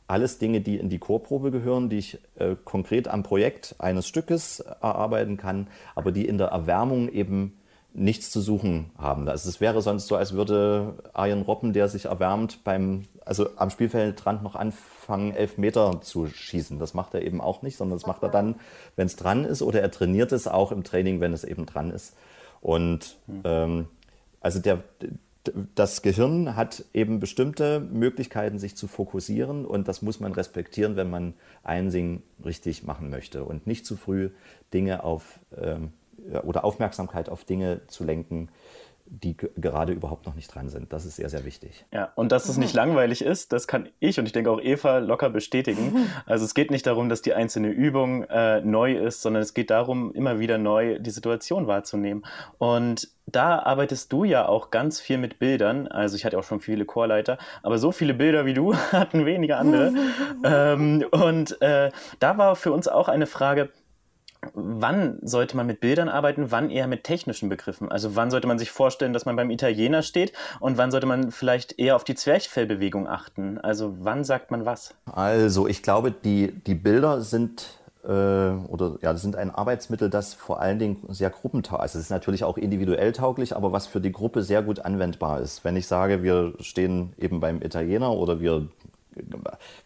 alles Dinge, die in die Chorprobe gehören, die ich äh, konkret am Projekt eines Stückes erarbeiten kann, aber die in der Erwärmung eben nichts zu suchen haben. Also es wäre sonst so, als würde Arjen Robben, der sich erwärmt, beim, also am Spielfeldrand noch anfangen, elf Meter zu schießen. Das macht er eben auch nicht, sondern das macht er dann, wenn es dran ist oder er trainiert es auch im Training, wenn es eben dran ist. Und ähm, also der, das Gehirn hat eben bestimmte Möglichkeiten, sich zu fokussieren und das muss man respektieren, wenn man Einsingen richtig machen möchte und nicht zu früh Dinge auf ähm, oder Aufmerksamkeit auf Dinge zu lenken, die gerade überhaupt noch nicht dran sind. Das ist sehr, sehr wichtig. Ja, und dass es nicht langweilig ist, das kann ich und ich denke auch Eva locker bestätigen. Also es geht nicht darum, dass die einzelne Übung äh, neu ist, sondern es geht darum, immer wieder neu die Situation wahrzunehmen. Und da arbeitest du ja auch ganz viel mit Bildern. Also ich hatte auch schon viele Chorleiter, aber so viele Bilder wie du hatten weniger andere. ähm, und äh, da war für uns auch eine Frage, wann sollte man mit Bildern arbeiten, wann eher mit technischen Begriffen? Also wann sollte man sich vorstellen, dass man beim Italiener steht und wann sollte man vielleicht eher auf die Zwerchfellbewegung achten? Also wann sagt man was? Also ich glaube, die, die Bilder sind äh, oder ja, sind ein Arbeitsmittel, das vor allen Dingen sehr gruppentauglich ist. Also es ist natürlich auch individuell tauglich, aber was für die Gruppe sehr gut anwendbar ist. Wenn ich sage, wir stehen eben beim Italiener oder wir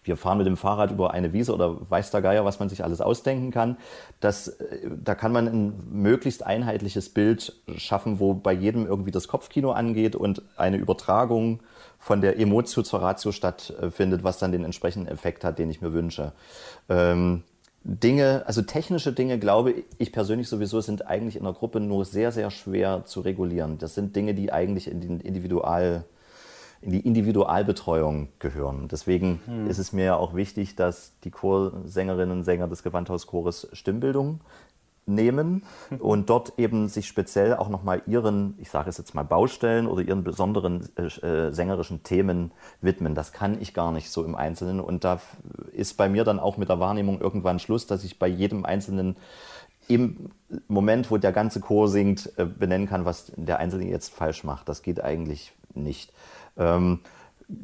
wir fahren mit dem Fahrrad über eine Wiese oder weiß der Geier, was man sich alles ausdenken kann. Das, äh, da kann man ein möglichst einheitliches Bild schaffen, wo bei jedem irgendwie das Kopfkino angeht und eine Übertragung von der Emotio zur Ratio stattfindet, was dann den entsprechenden Effekt hat, den ich mir wünsche. Ähm, Dinge, also technische Dinge, glaube ich persönlich sowieso, sind eigentlich in der Gruppe nur sehr, sehr schwer zu regulieren. Das sind Dinge, die eigentlich in den Individual in die Individualbetreuung gehören. Deswegen hm. ist es mir ja auch wichtig, dass die Chorsängerinnen und Sänger des Gewandhauschores Stimmbildung nehmen und dort eben sich speziell auch nochmal ihren, ich sage es jetzt mal Baustellen oder ihren besonderen äh, sängerischen Themen widmen. Das kann ich gar nicht so im Einzelnen und da ist bei mir dann auch mit der Wahrnehmung irgendwann Schluss, dass ich bei jedem Einzelnen im Moment, wo der ganze Chor singt, äh, benennen kann, was der Einzelne jetzt falsch macht. Das geht eigentlich nicht. Ähm,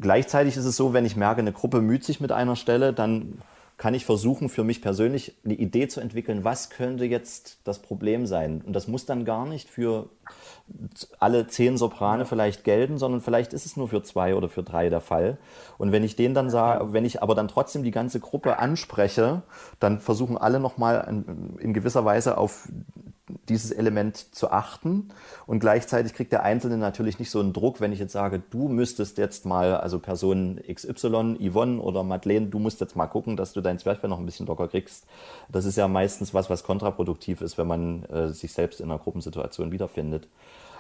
gleichzeitig ist es so, wenn ich merke, eine Gruppe müht sich mit einer Stelle, dann kann ich versuchen, für mich persönlich eine Idee zu entwickeln, was könnte jetzt das Problem sein. Und das muss dann gar nicht für alle zehn Soprane vielleicht gelten, sondern vielleicht ist es nur für zwei oder für drei der Fall. Und wenn ich den dann sage, wenn ich aber dann trotzdem die ganze Gruppe anspreche, dann versuchen alle nochmal in gewisser Weise auf dieses Element zu achten. Und gleichzeitig kriegt der Einzelne natürlich nicht so einen Druck, wenn ich jetzt sage, du müsstest jetzt mal, also Person XY, Yvonne oder Madeleine, du musst jetzt mal gucken, dass du dein Zwerchfell noch ein bisschen locker kriegst. Das ist ja meistens was, was kontraproduktiv ist, wenn man äh, sich selbst in einer Gruppensituation wiederfindet.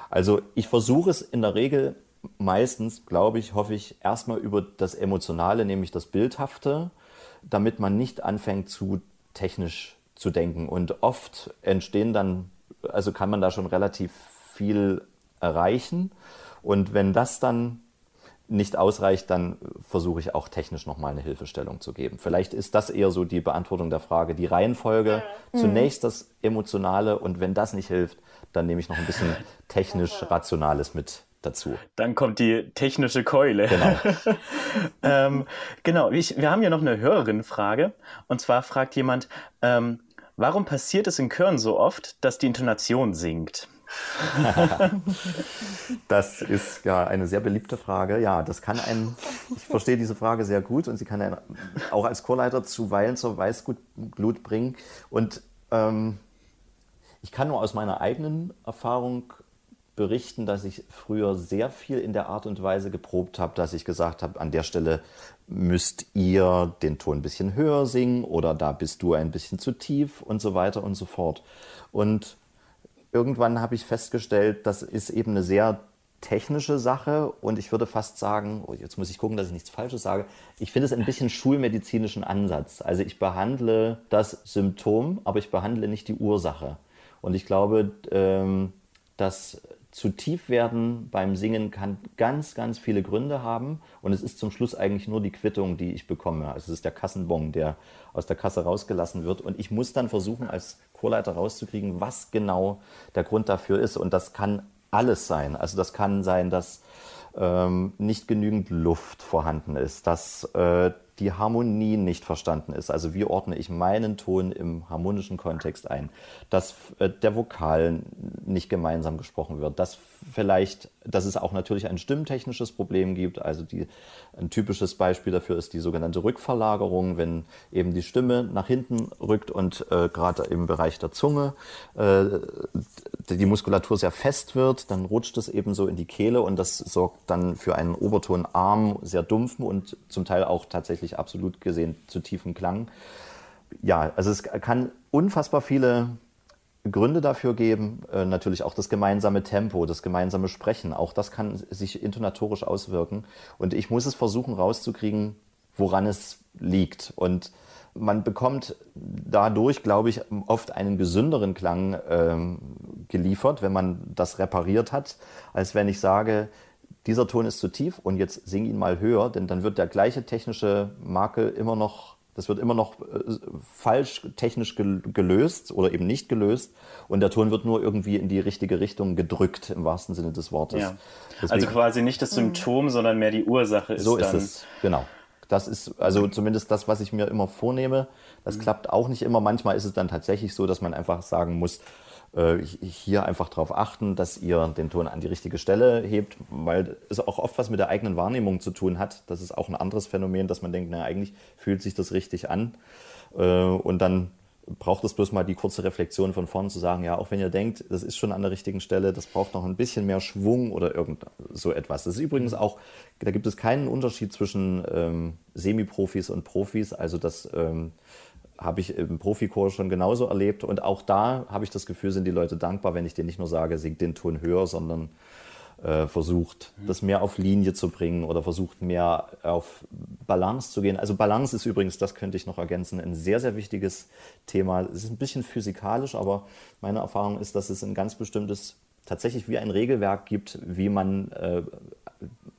Also ich versuche es in der Regel meistens, glaube ich, hoffe ich, erstmal über das Emotionale, nämlich das Bildhafte, damit man nicht anfängt zu technisch zu denken. Und oft entstehen dann, also kann man da schon relativ viel erreichen. Und wenn das dann nicht ausreicht, dann versuche ich auch technisch nochmal eine Hilfestellung zu geben. Vielleicht ist das eher so die Beantwortung der Frage, die Reihenfolge. Mhm. Zunächst das Emotionale und wenn das nicht hilft, dann nehme ich noch ein bisschen technisch Rationales mit dazu. Dann kommt die technische Keule. Genau. ähm, genau, ich, wir haben hier noch eine Hörerin-Frage. Und zwar fragt jemand, ähm, warum passiert es in Chören so oft, dass die Intonation sinkt? das ist ja eine sehr beliebte Frage. Ja, das kann ein, ich verstehe diese Frage sehr gut und sie kann einen auch als Chorleiter zuweilen zur Weißglut bringen. Und ähm, ich kann nur aus meiner eigenen Erfahrung berichten, dass ich früher sehr viel in der Art und Weise geprobt habe, dass ich gesagt habe, an der Stelle müsst ihr den Ton ein bisschen höher singen oder da bist du ein bisschen zu tief und so weiter und so fort. Und irgendwann habe ich festgestellt, das ist eben eine sehr technische Sache und ich würde fast sagen, oh, jetzt muss ich gucken, dass ich nichts Falsches sage, ich finde es ein bisschen schulmedizinischen Ansatz. Also ich behandle das Symptom, aber ich behandle nicht die Ursache. Und ich glaube, ähm, dass zu tief werden beim Singen kann ganz, ganz viele Gründe haben. Und es ist zum Schluss eigentlich nur die Quittung, die ich bekomme. Also es ist der Kassenbon, der aus der Kasse rausgelassen wird. Und ich muss dann versuchen, als Chorleiter rauszukriegen, was genau der Grund dafür ist. Und das kann alles sein. Also das kann sein, dass ähm, nicht genügend Luft vorhanden ist, dass äh, die Harmonie nicht verstanden ist. Also wie ordne ich meinen Ton im harmonischen Kontext ein, dass äh, der Vokal nicht gemeinsam gesprochen wird, dass vielleicht, dass es auch natürlich ein stimmtechnisches Problem gibt. Also die, ein typisches Beispiel dafür ist die sogenannte Rückverlagerung, wenn eben die Stimme nach hinten rückt und äh, gerade im Bereich der Zunge äh, die Muskulatur sehr fest wird, dann rutscht es eben so in die Kehle und das sorgt dann für einen Obertonarm, sehr dumpfen und zum Teil auch tatsächlich absolut gesehen zu tiefen Klang. Ja, also es kann unfassbar viele Gründe dafür geben. Äh, natürlich auch das gemeinsame Tempo, das gemeinsame Sprechen. Auch das kann sich intonatorisch auswirken. Und ich muss es versuchen rauszukriegen, woran es liegt. Und man bekommt dadurch, glaube ich, oft einen gesünderen Klang ähm, geliefert, wenn man das repariert hat, als wenn ich sage, dieser Ton ist zu tief und jetzt sing ihn mal höher, denn dann wird der gleiche technische Makel immer noch, das wird immer noch äh, falsch technisch gelöst oder eben nicht gelöst und der Ton wird nur irgendwie in die richtige Richtung gedrückt, im wahrsten Sinne des Wortes. Ja. Deswegen, also quasi nicht das Symptom, sondern mehr die Ursache ist So ist es, genau. Das ist also zumindest das, was ich mir immer vornehme. Das mhm. klappt auch nicht immer. Manchmal ist es dann tatsächlich so, dass man einfach sagen muss, äh, hier einfach darauf achten, dass ihr den Ton an die richtige Stelle hebt, weil es auch oft was mit der eigenen Wahrnehmung zu tun hat. Das ist auch ein anderes Phänomen, dass man denkt, na eigentlich fühlt sich das richtig an. Äh, und dann braucht es bloß mal die kurze Reflexion von vorn zu sagen, ja, auch wenn ihr denkt, das ist schon an der richtigen Stelle, das braucht noch ein bisschen mehr Schwung oder irgend so etwas. Das ist übrigens auch, da gibt es keinen Unterschied zwischen ähm, Semi-Profis und Profis. Also das ähm, habe ich im Profikurs schon genauso erlebt. Und auch da habe ich das Gefühl, sind die Leute dankbar, wenn ich denen nicht nur sage, singt den Ton höher, sondern äh, versucht, das mehr auf Linie zu bringen oder versucht mehr auf Balance zu gehen. Also Balance ist übrigens, das könnte ich noch ergänzen, ein sehr, sehr wichtiges Thema. Es ist ein bisschen physikalisch, aber meine Erfahrung ist, dass es ein ganz bestimmtes, tatsächlich wie ein Regelwerk gibt, wie man äh,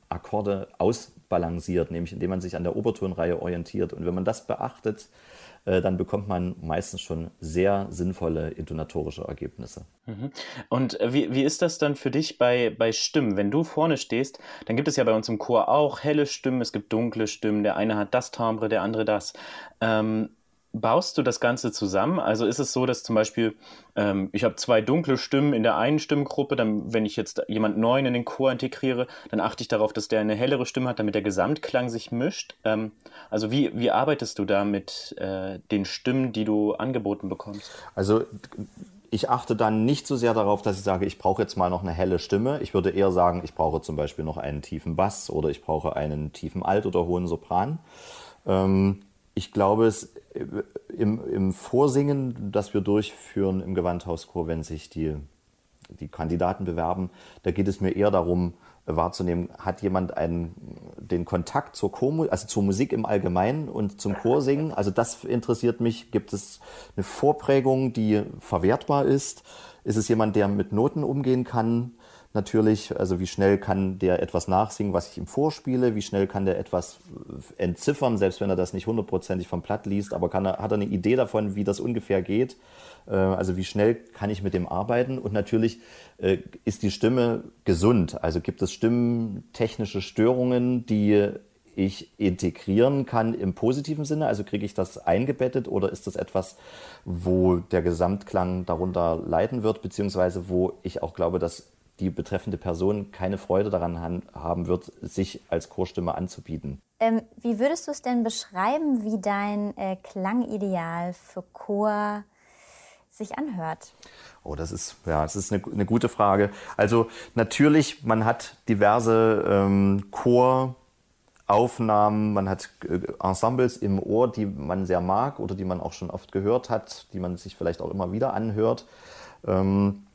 Akkorde ausbalanciert, nämlich indem man sich an der Obertonreihe orientiert. Und wenn man das beachtet, dann bekommt man meistens schon sehr sinnvolle intonatorische Ergebnisse. Mhm. Und äh, wie, wie ist das dann für dich bei, bei Stimmen? Wenn du vorne stehst, dann gibt es ja bei uns im Chor auch helle Stimmen, es gibt dunkle Stimmen, der eine hat das Timbre, der andere das. Ähm, baust du das Ganze zusammen? Also ist es so, dass zum Beispiel ähm, ich habe zwei dunkle Stimmen in der einen Stimmgruppe, dann wenn ich jetzt jemand neuen in den Chor integriere, dann achte ich darauf, dass der eine hellere Stimme hat, damit der Gesamtklang sich mischt. Ähm, also wie, wie arbeitest du da mit äh, den Stimmen, die du angeboten bekommst? Also ich achte dann nicht so sehr darauf, dass ich sage, ich brauche jetzt mal noch eine helle Stimme. Ich würde eher sagen, ich brauche zum Beispiel noch einen tiefen Bass oder ich brauche einen tiefen Alt- oder hohen Sopran. Ähm, ich glaube, es äh, im, im Vorsingen, das wir durchführen im Gewandhauschor, wenn sich die, die Kandidaten bewerben, da geht es mir eher darum, wahrzunehmen, hat jemand einen, den Kontakt zur Chor, also zur Musik im Allgemeinen und zum Chorsingen. Also das interessiert mich. Gibt es eine Vorprägung, die verwertbar ist? Ist es jemand, der mit Noten umgehen kann? Natürlich. Also wie schnell kann der etwas nachsingen, was ich ihm vorspiele? Wie schnell kann der etwas entziffern, selbst wenn er das nicht hundertprozentig vom Platt liest, aber kann er, hat er eine Idee davon, wie das ungefähr geht? Äh, also wie schnell kann ich mit dem arbeiten? Und natürlich äh, ist die Stimme gesund. Also gibt es stimmtechnische Störungen, die ich integrieren kann im positiven Sinne? Also kriege ich das eingebettet oder ist das etwas, wo der Gesamtklang darunter leiden wird, beziehungsweise wo ich auch glaube, dass die betreffende Person keine Freude daran haben wird, sich als Chorstimme anzubieten. Ähm, wie würdest du es denn beschreiben, wie dein äh, Klangideal für Chor sich anhört? Oh, das ist, ja, das ist eine, eine gute Frage. Also natürlich, man hat diverse ähm, Choraufnahmen, man hat äh, Ensembles im Ohr, die man sehr mag oder die man auch schon oft gehört hat, die man sich vielleicht auch immer wieder anhört. Ähm,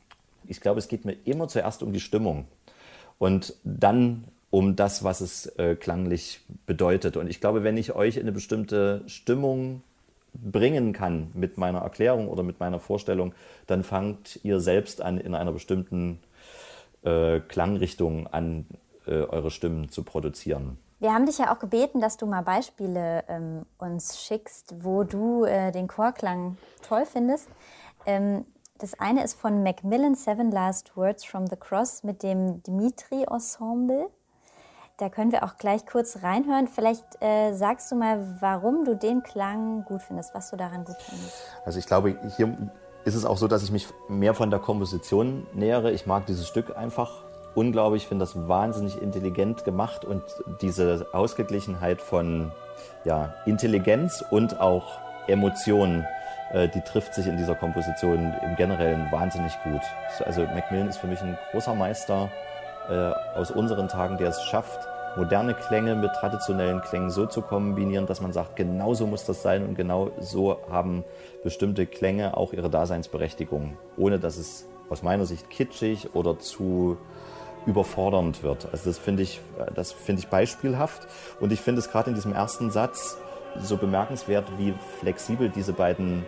ich glaube, es geht mir immer zuerst um die Stimmung und dann um das, was es äh, klanglich bedeutet. Und ich glaube, wenn ich euch in eine bestimmte Stimmung bringen kann mit meiner Erklärung oder mit meiner Vorstellung, dann fangt ihr selbst an, in einer bestimmten äh, Klangrichtung an, äh, eure Stimmen zu produzieren. Wir haben dich ja auch gebeten, dass du mal Beispiele ähm, uns schickst, wo du äh, den Chorklang toll findest. Ähm, das eine ist von Macmillan Seven Last Words from the Cross mit dem Dimitri Ensemble. Da können wir auch gleich kurz reinhören. Vielleicht äh, sagst du mal, warum du den Klang gut findest, was du daran gut findest. Also ich glaube, hier ist es auch so, dass ich mich mehr von der Komposition nähere. Ich mag dieses Stück einfach unglaublich, finde das wahnsinnig intelligent gemacht und diese Ausgeglichenheit von ja, Intelligenz und auch Emotionen die trifft sich in dieser Komposition im Generellen wahnsinnig gut. Also Macmillan ist für mich ein großer Meister äh, aus unseren Tagen, der es schafft, moderne Klänge mit traditionellen Klängen so zu kombinieren, dass man sagt, genau so muss das sein und genau so haben bestimmte Klänge auch ihre Daseinsberechtigung, ohne dass es aus meiner Sicht kitschig oder zu überfordernd wird. Also das finde ich, das finde ich beispielhaft und ich finde es gerade in diesem ersten Satz so bemerkenswert, wie flexibel diese beiden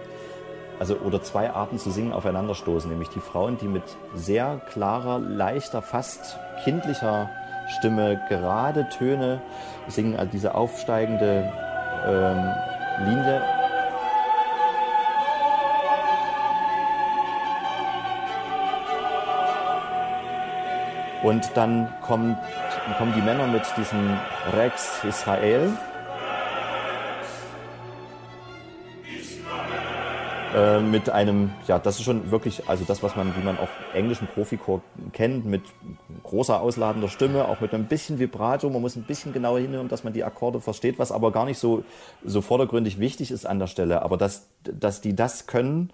also oder zwei Arten zu singen aufeinanderstoßen, nämlich die Frauen, die mit sehr klarer, leichter, fast kindlicher Stimme gerade Töne singen, also diese aufsteigende ähm, Linie. Und dann kommt, kommen die Männer mit diesem Rex Israel. Äh, mit einem, ja, das ist schon wirklich, also das, was man, wie man auch englischen Profichor kennt, mit großer ausladender Stimme, auch mit ein bisschen Vibrato. Man muss ein bisschen genauer hinhören, dass man die Akkorde versteht, was aber gar nicht so, so vordergründig wichtig ist an der Stelle. Aber dass, dass die das können,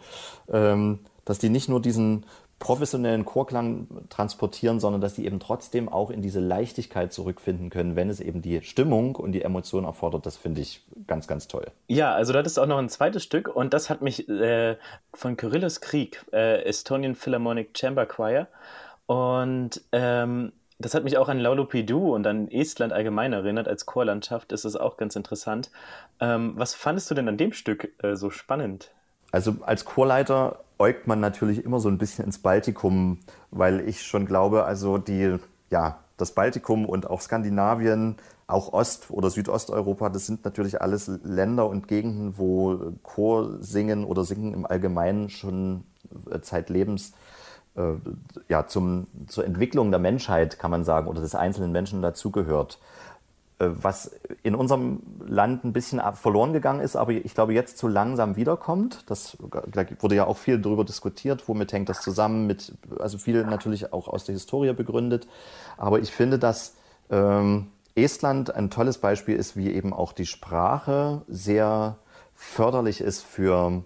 ähm, dass die nicht nur diesen professionellen Chorklang transportieren, sondern dass die eben trotzdem auch in diese Leichtigkeit zurückfinden können, wenn es eben die Stimmung und die Emotion erfordert. Das finde ich ganz, ganz toll. Ja, also das ist auch noch ein zweites Stück und das hat mich äh, von Kyrillos Krieg, äh, Estonian Philharmonic Chamber Choir und ähm, das hat mich auch an Laulupidou und an Estland allgemein erinnert. Als Chorlandschaft ist es auch ganz interessant. Ähm, was fandest du denn an dem Stück äh, so spannend? Also als Chorleiter äugt man natürlich immer so ein bisschen ins Baltikum, weil ich schon glaube, also die, ja, das Baltikum und auch Skandinavien, auch Ost- oder Südosteuropa, das sind natürlich alles Länder und Gegenden, wo Chorsingen oder Singen im Allgemeinen schon äh, zeitlebens äh, ja, zum, zur Entwicklung der Menschheit, kann man sagen, oder des einzelnen Menschen dazugehört. Äh, was in unserem Land ein bisschen verloren gegangen ist, aber ich glaube jetzt zu langsam wiederkommt. Das da wurde ja auch viel darüber diskutiert, womit hängt das zusammen, mit, also viel natürlich auch aus der Historie begründet. Aber ich finde, dass ähm, Estland ein tolles Beispiel ist, wie eben auch die Sprache sehr förderlich ist für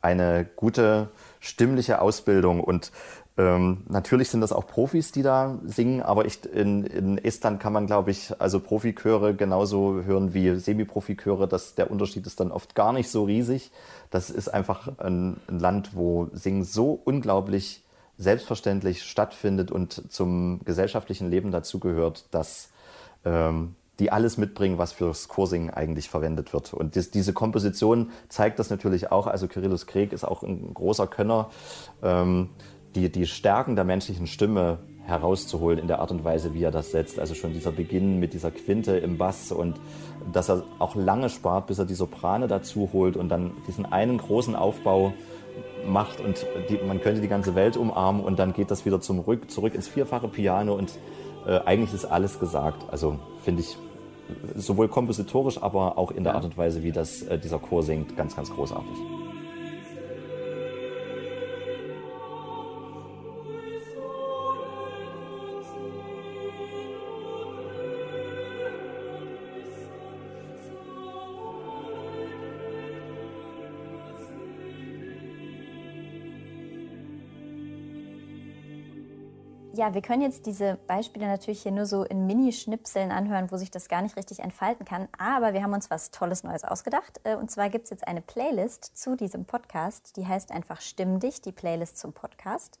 eine gute stimmliche Ausbildung und ähm, natürlich sind das auch Profis, die da singen, aber ich, in, in Estland kann man, glaube ich, also Profiköre genauso hören wie Semi-Profiköre. Der Unterschied ist dann oft gar nicht so riesig. Das ist einfach ein, ein Land, wo Singen so unglaublich selbstverständlich stattfindet und zum gesellschaftlichen Leben dazugehört, dass ähm, die alles mitbringen, was fürs Chorsingen eigentlich verwendet wird. Und das, diese Komposition zeigt das natürlich auch. Also Kyrillos Krieg ist auch ein großer Könner. Ähm, die, die Stärken der menschlichen Stimme herauszuholen in der Art und Weise, wie er das setzt. Also schon dieser Beginn mit dieser Quinte im Bass und dass er auch lange spart, bis er die Soprane dazu holt und dann diesen einen großen Aufbau macht und die, man könnte die ganze Welt umarmen und dann geht das wieder zum Rück, zurück ins vierfache Piano und äh, eigentlich ist alles gesagt. Also finde ich sowohl kompositorisch, aber auch in der Art und Weise, wie das äh, dieser Chor singt, ganz, ganz großartig. Ja, wir können jetzt diese Beispiele natürlich hier nur so in Mini-Schnipseln anhören, wo sich das gar nicht richtig entfalten kann. Aber wir haben uns was Tolles Neues ausgedacht. Äh, und zwar gibt es jetzt eine Playlist zu diesem Podcast. Die heißt einfach Stimm dich, die Playlist zum Podcast.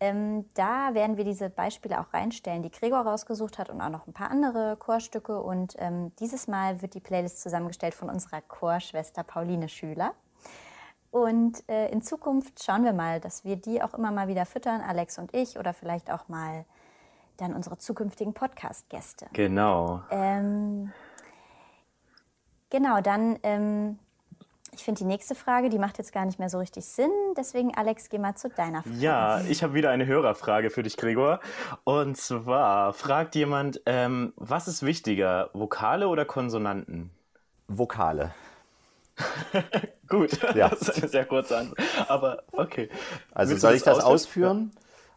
Ähm, da werden wir diese Beispiele auch reinstellen, die Gregor rausgesucht hat und auch noch ein paar andere Chorstücke. Und ähm, dieses Mal wird die Playlist zusammengestellt von unserer Chorschwester Pauline Schüler. Und äh, in Zukunft schauen wir mal, dass wir die auch immer mal wieder füttern, Alex und ich, oder vielleicht auch mal dann unsere zukünftigen Podcast-Gäste. Genau. Ähm, genau, dann, ähm, ich finde die nächste Frage, die macht jetzt gar nicht mehr so richtig Sinn. Deswegen, Alex, geh mal zu deiner Frage. Ja, ich habe wieder eine Hörerfrage für dich, Gregor. Und zwar fragt jemand, ähm, was ist wichtiger, Vokale oder Konsonanten? Vokale. Gut, ja. das ist eine sehr kurze Antwort. Aber okay. Also soll ich das ausführen?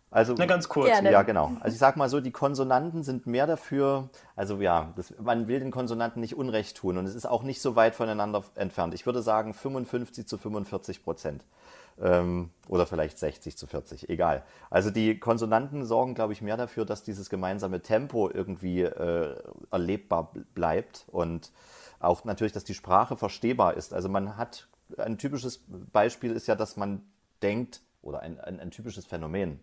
Also, Na, ganz kurz. Gerne. Ja, genau. Also ich sag mal so, die Konsonanten sind mehr dafür, also ja, das, man will den Konsonanten nicht Unrecht tun und es ist auch nicht so weit voneinander entfernt. Ich würde sagen 55 zu 45 Prozent. Ähm, oder vielleicht 60 zu 40, egal. Also die Konsonanten sorgen, glaube ich, mehr dafür, dass dieses gemeinsame Tempo irgendwie äh, erlebbar bleibt und auch natürlich, dass die Sprache verstehbar ist. Also man hat, ein typisches Beispiel ist ja, dass man denkt, oder ein, ein, ein typisches Phänomen,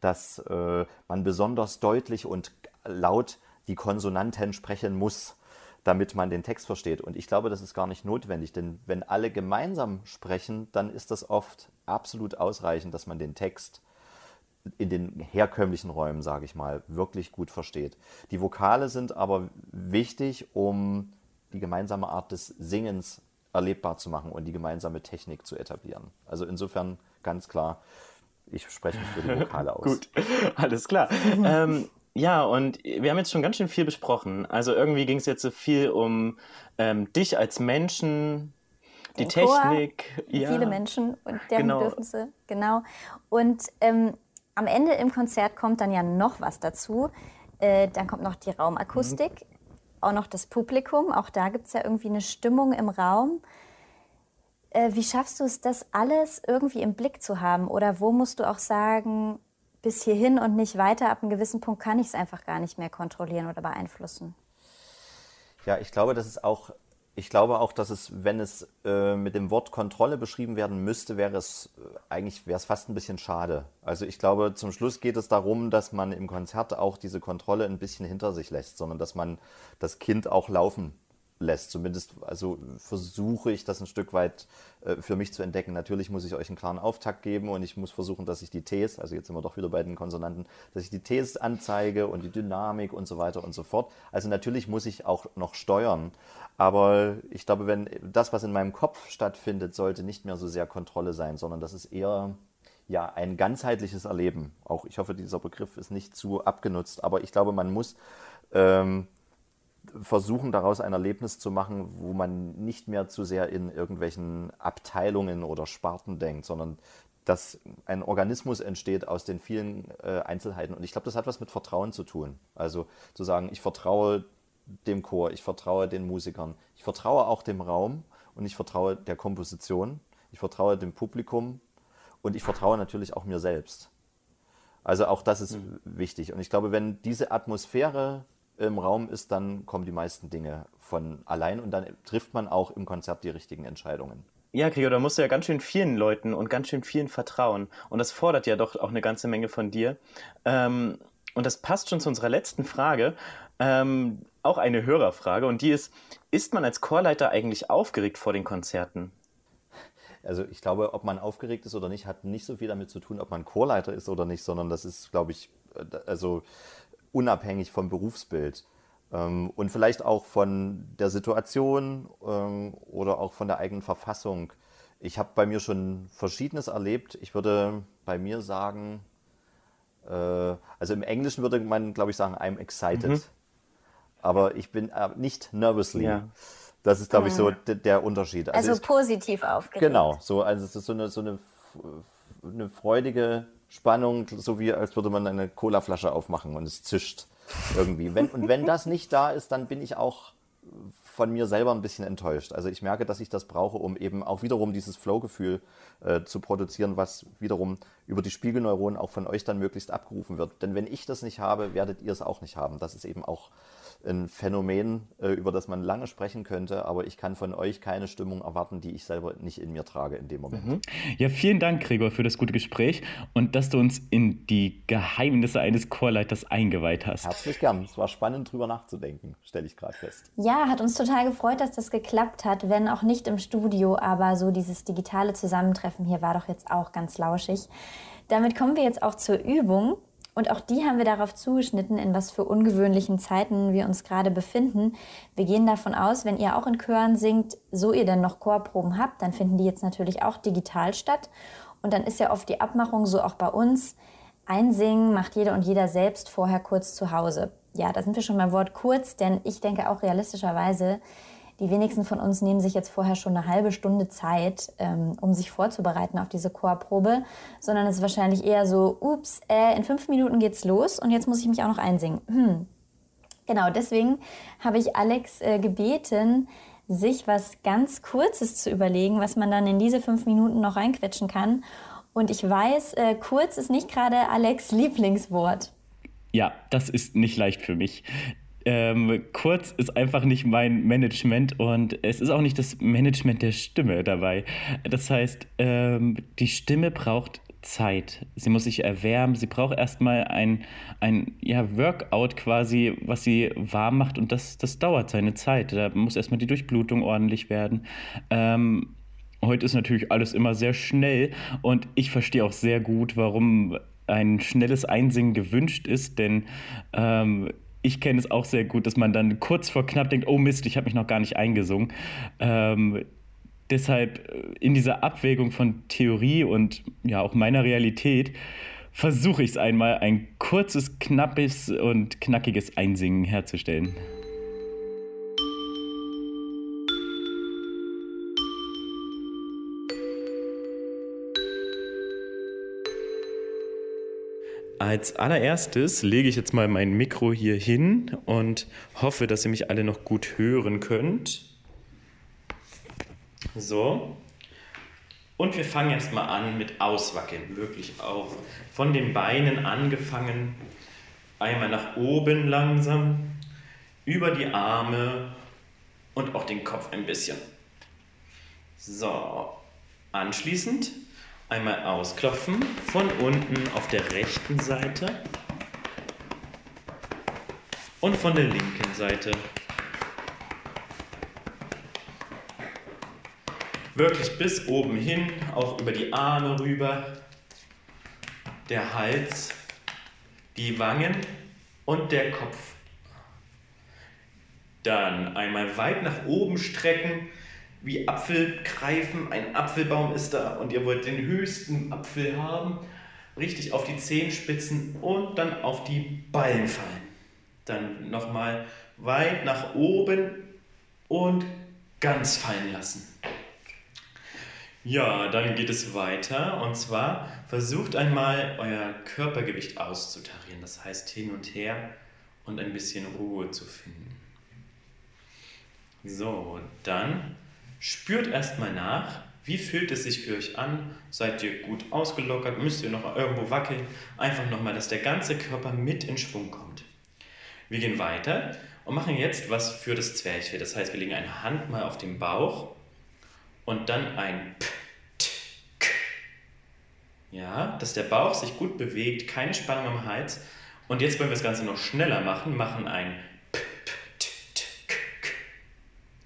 dass äh, man besonders deutlich und laut die Konsonanten sprechen muss, damit man den Text versteht. Und ich glaube, das ist gar nicht notwendig, denn wenn alle gemeinsam sprechen, dann ist das oft absolut ausreichend, dass man den Text in den herkömmlichen Räumen, sage ich mal, wirklich gut versteht. Die Vokale sind aber wichtig, um die gemeinsame Art des Singens erlebbar zu machen und die gemeinsame Technik zu etablieren. Also insofern ganz klar, ich spreche mich für die Vokale aus. Gut, alles klar. ähm, ja, und wir haben jetzt schon ganz schön viel besprochen. Also irgendwie ging es jetzt so viel um ähm, dich als Menschen, die Den Chor, Technik. ja. viele Menschen und deren Genau. Bedürfnisse, genau. Und ähm, am Ende im Konzert kommt dann ja noch was dazu. Äh, dann kommt noch die Raumakustik, Mhm. Auch noch das Publikum. Auch da gibt es ja irgendwie eine Stimmung im Raum. Äh, wie schaffst du es, das alles irgendwie im Blick zu haben? Oder wo musst du auch sagen, bis hierhin und nicht weiter, ab einem gewissen Punkt kann ich es einfach gar nicht mehr kontrollieren oder beeinflussen? Ja, ich glaube, das ist auch, ich glaube auch, dass es, wenn es äh, mit dem Wort Kontrolle beschrieben werden müsste, wäre es äh, eigentlich wäre es fast ein bisschen schade. Also ich glaube, zum Schluss geht es darum, dass man im Konzert auch diese Kontrolle ein bisschen hinter sich lässt, sondern dass man das Kind auch laufen lässt. Zumindest also versuche ich das ein Stück weit äh, für mich zu entdecken. Natürlich muss ich euch einen klaren Auftakt geben und ich muss versuchen, dass ich die Ts, also jetzt sind wir doch wieder bei den Konsonanten, dass ich die Ts anzeige und die Dynamik und so weiter und so fort. Also natürlich muss ich auch noch steuern, aber ich glaube, wenn das, was in meinem Kopf stattfindet, sollte nicht mehr so sehr Kontrolle sein, sondern das ist eher ja, ein ganzheitliches Erleben. Auch ich hoffe, dieser Begriff ist nicht zu abgenutzt, aber ich glaube, man muss ähm, versuchen, daraus ein Erlebnis zu machen, wo man nicht mehr zu sehr in irgendwelchen Abteilungen oder Sparten denkt, sondern dass ein Organismus entsteht aus den vielen äh, Einzelheiten. Und ich glaube, das hat was mit Vertrauen zu tun. Also zu sagen, ich vertraue dem Chor, ich vertraue den Musikern, ich vertraue auch dem Raum und ich vertraue der Komposition, ich vertraue dem Publikum und ich vertraue natürlich auch mir selbst. Also auch das ist wichtig. Und ich glaube, wenn diese Atmosphäre im Raum ist, dann kommen die meisten Dinge von allein und dann trifft man auch im Konzert die richtigen Entscheidungen. Ja, Gregor, da musst du ja ganz schön vielen Leuten und ganz schön vielen vertrauen. Und das fordert ja doch auch eine ganze Menge von dir. Ähm, und das passt schon zu unserer letzten Frage. Ähm, auch eine Hörerfrage. Und die ist, ist man als Chorleiter eigentlich aufgeregt vor den Konzerten? Also ich glaube, ob man aufgeregt ist oder nicht, hat nicht so viel damit zu tun, ob man Chorleiter ist oder nicht, sondern das ist, glaube ich, äh, also unabhängig vom Berufsbild. Ähm, Und vielleicht auch von der Situation ähm, oder auch von der eigenen Verfassung. Ich habe bei mir schon Verschiedenes erlebt. Ich würde bei mir sagen, äh, also im Englischen würde man, glaube ich, sagen, I'm excited. Aber ich bin äh, nicht nervously. Ja. Das ist, glaube ich, so d- der Unterschied. Also, ich, positiv aufgeregt. Genau, so, also es ist so eine, so eine, eine freudige Spannung, so wie als würde man eine Colaflasche aufmachen und es zischt irgendwie. Wenn, und wenn das nicht da ist, dann bin ich auch von mir selber ein bisschen enttäuscht. Also ich merke, dass ich das brauche, um eben auch wiederum dieses Flow-Gefühl äh, zu produzieren, was wiederum über die Spiegelneuronen auch von euch dann möglichst abgerufen wird. Denn wenn ich das nicht habe, werdet ihr es auch nicht haben. Das ist eben auch ein Phänomen, äh, über das man lange sprechen könnte, aber ich kann von euch keine Stimmung erwarten, die ich selber nicht in mir trage in dem Moment. Ja, vielen Dank, Gregor, für das gute Gespräch und dass du uns in die Geheimnisse eines Chorleiters eingeweiht hast. Herzlich gern. Es war spannend, drüber nachzudenken, stelle ich gerade fest. Ja, hat uns total gefreut, dass das geklappt hat, wenn auch nicht im Studio, aber so dieses digitale Zusammentreffen hier war doch jetzt auch ganz lauschig. Damit kommen wir jetzt auch zur Übung. Und auch die haben wir darauf zugeschnitten, in was für ungewöhnlichen Zeiten wir uns gerade befinden. Wir gehen davon aus, wenn ihr auch in Chören singt, so ihr denn noch Chorproben habt, dann finden die jetzt natürlich auch digital statt. Und dann ist ja oft die Abmachung so auch bei uns. Einsingen macht jeder und jeder selbst vorher kurz zu Hause. Ja, da sind wir schon beim Wort kurz, denn ich denke auch realistischerweise, die wenigsten von uns nehmen sich jetzt vorher schon eine halbe Stunde Zeit, ähm, um sich vorzubereiten auf diese Chorprobe, sondern es ist wahrscheinlich eher so, ups, äh, in fünf Minuten geht's los und jetzt muss ich mich auch noch einsingen. Hm. Genau, deswegen habe ich Alex äh, gebeten, sich was ganz Kurzes zu überlegen, was man dann in diese fünf Minuten noch reinquetschen kann. Und ich weiß, äh, kurz ist nicht gerade Alex Lieblingswort. Ja, das ist nicht leicht für mich. Ähm, kurz ist einfach nicht mein Management und es ist auch nicht das Management der Stimme dabei. Das heißt, ähm, die Stimme braucht Zeit. Sie muss sich erwärmen. Sie braucht erstmal ein, ein ja, Workout quasi, was sie warm macht und das, das dauert seine Zeit. Da muss erstmal die Durchblutung ordentlich werden. Ähm, heute ist natürlich alles immer sehr schnell und ich verstehe auch sehr gut, warum ein schnelles Einsingen gewünscht ist, denn ähm, ich kenne es auch sehr gut, dass man dann kurz vor knapp denkt, oh Mist, ich habe mich noch gar nicht eingesungen. Ähm, deshalb äh, in dieser Abwägung von Theorie und ja auch meiner Realität versuche ich es einmal, ein kurzes, knappes und knackiges Einsingen herzustellen. Als allererstes lege ich jetzt mal mein Mikro hier hin und hoffe, dass ihr mich alle noch gut hören könnt. So. Und wir fangen erstmal an mit Auswackeln, wirklich auch von den Beinen angefangen, einmal nach oben langsam, über die Arme und auch den Kopf ein bisschen. So, anschließend Einmal ausklopfen von unten auf der rechten Seite und von der linken Seite. Wirklich bis oben hin, auch über die Arme rüber, der Hals, die Wangen und der Kopf. Dann einmal weit nach oben strecken wie Apfelgreifen. Ein Apfelbaum ist da und ihr wollt den höchsten Apfel haben. Richtig auf die Zehenspitzen und dann auf die Ballen fallen. Dann nochmal weit nach oben und ganz fallen lassen. Ja, dann geht es weiter und zwar versucht einmal euer Körpergewicht auszutarieren. Das heißt hin und her und ein bisschen Ruhe zu finden. So, dann Spürt erstmal nach, wie fühlt es sich für euch an? Seid ihr gut ausgelockert? Müsst ihr noch irgendwo wackeln? Einfach nochmal, dass der ganze Körper mit in Schwung kommt. Wir gehen weiter und machen jetzt was für das Zwerchfell. Das heißt, wir legen eine Hand mal auf den Bauch und dann ein P, T, K. Ja, dass der Bauch sich gut bewegt, keine Spannung am Hals. Und jetzt wollen wir das Ganze noch schneller machen, machen ein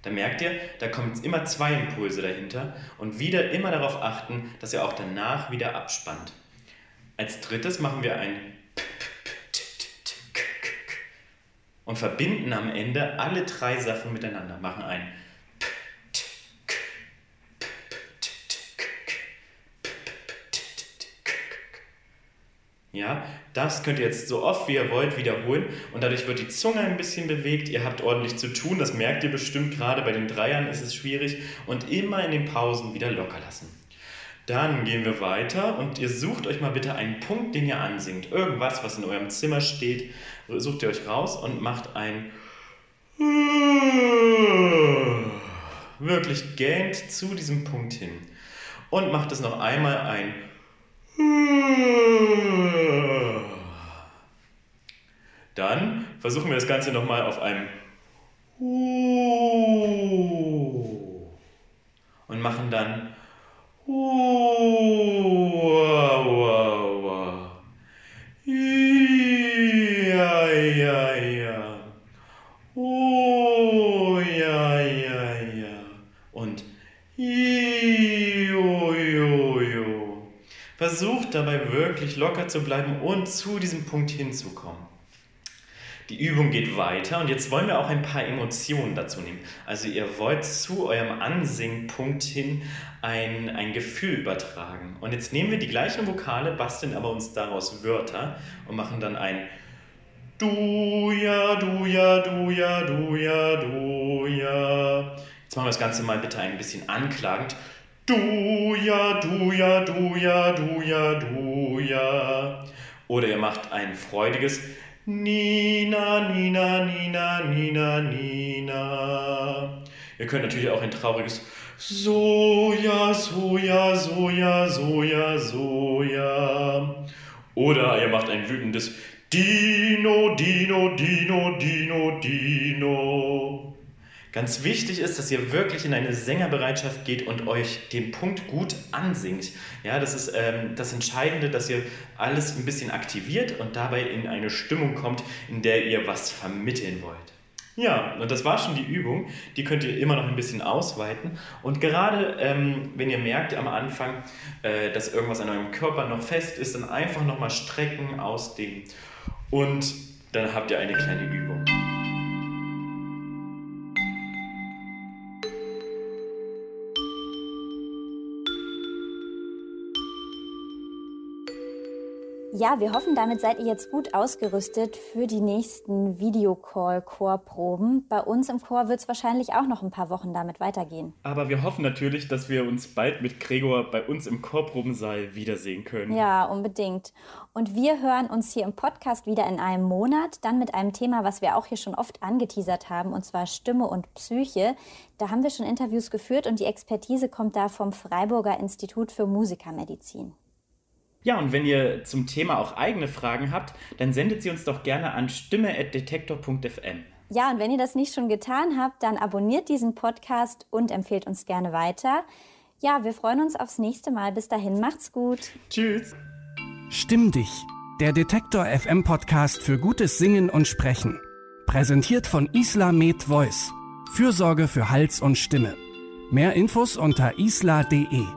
da merkt ihr, da kommen jetzt immer zwei Impulse dahinter und wieder immer darauf achten, dass ihr auch danach wieder abspannt. Als drittes machen wir ein und verbinden am Ende alle drei Sachen miteinander. Machen ein Ja, das könnt ihr jetzt so oft wie ihr wollt wiederholen und dadurch wird die Zunge ein bisschen bewegt. Ihr habt ordentlich zu tun, das merkt ihr bestimmt. Gerade bei den Dreiern ist es schwierig und immer in den Pausen wieder locker lassen. Dann gehen wir weiter und ihr sucht euch mal bitte einen Punkt, den ihr ansingt. Irgendwas, was in eurem Zimmer steht, sucht ihr euch raus und macht ein wirklich gähnt zu diesem Punkt hin. Und macht es noch einmal ein dann versuchen wir das Ganze nochmal auf einem und machen dann Versucht dabei wirklich locker zu bleiben und zu diesem Punkt hinzukommen. Die Übung geht weiter und jetzt wollen wir auch ein paar Emotionen dazu nehmen. Also ihr wollt zu eurem Ansingpunkt hin ein, ein Gefühl übertragen. Und jetzt nehmen wir die gleichen Vokale, basteln aber uns daraus Wörter und machen dann ein Du ja, du ja, du ja, du ja, du ja. machen wir das Ganze mal bitte ein bisschen anklagend. Du ja, du ja, du ja, du ja, du ja. Oder ihr macht ein freudiges Nina, Nina, Nina, Nina, Nina. Ihr könnt natürlich auch ein trauriges Soja, Soja, Soja, Soja, Soja. Oder ihr macht ein wütendes Dino, Dino, Dino, Dino, Dino. Ganz wichtig ist, dass ihr wirklich in eine Sängerbereitschaft geht und euch den Punkt gut ansingt. Ja, das ist ähm, das Entscheidende, dass ihr alles ein bisschen aktiviert und dabei in eine Stimmung kommt, in der ihr was vermitteln wollt. Ja, und das war schon die Übung. Die könnt ihr immer noch ein bisschen ausweiten. Und gerade ähm, wenn ihr merkt am Anfang, äh, dass irgendwas an eurem Körper noch fest ist, dann einfach nochmal strecken, ausdehnen. Und dann habt ihr eine kleine Übung. Ja, wir hoffen, damit seid ihr jetzt gut ausgerüstet für die nächsten Videocall-Chorproben. Bei uns im Chor wird es wahrscheinlich auch noch ein paar Wochen damit weitergehen. Aber wir hoffen natürlich, dass wir uns bald mit Gregor bei uns im Chorprobensaal wiedersehen können. Ja, unbedingt. Und wir hören uns hier im Podcast wieder in einem Monat, dann mit einem Thema, was wir auch hier schon oft angeteasert haben, und zwar Stimme und Psyche. Da haben wir schon Interviews geführt und die Expertise kommt da vom Freiburger Institut für Musikermedizin. Ja, und wenn ihr zum Thema auch eigene Fragen habt, dann sendet sie uns doch gerne an stimme.detektor.fm. Ja, und wenn ihr das nicht schon getan habt, dann abonniert diesen Podcast und empfehlt uns gerne weiter. Ja, wir freuen uns aufs nächste Mal. Bis dahin, macht's gut. Tschüss. Stimm dich. Der Detektor FM Podcast für gutes Singen und Sprechen. Präsentiert von Isla Med Voice. Fürsorge für Hals und Stimme. Mehr Infos unter isla.de.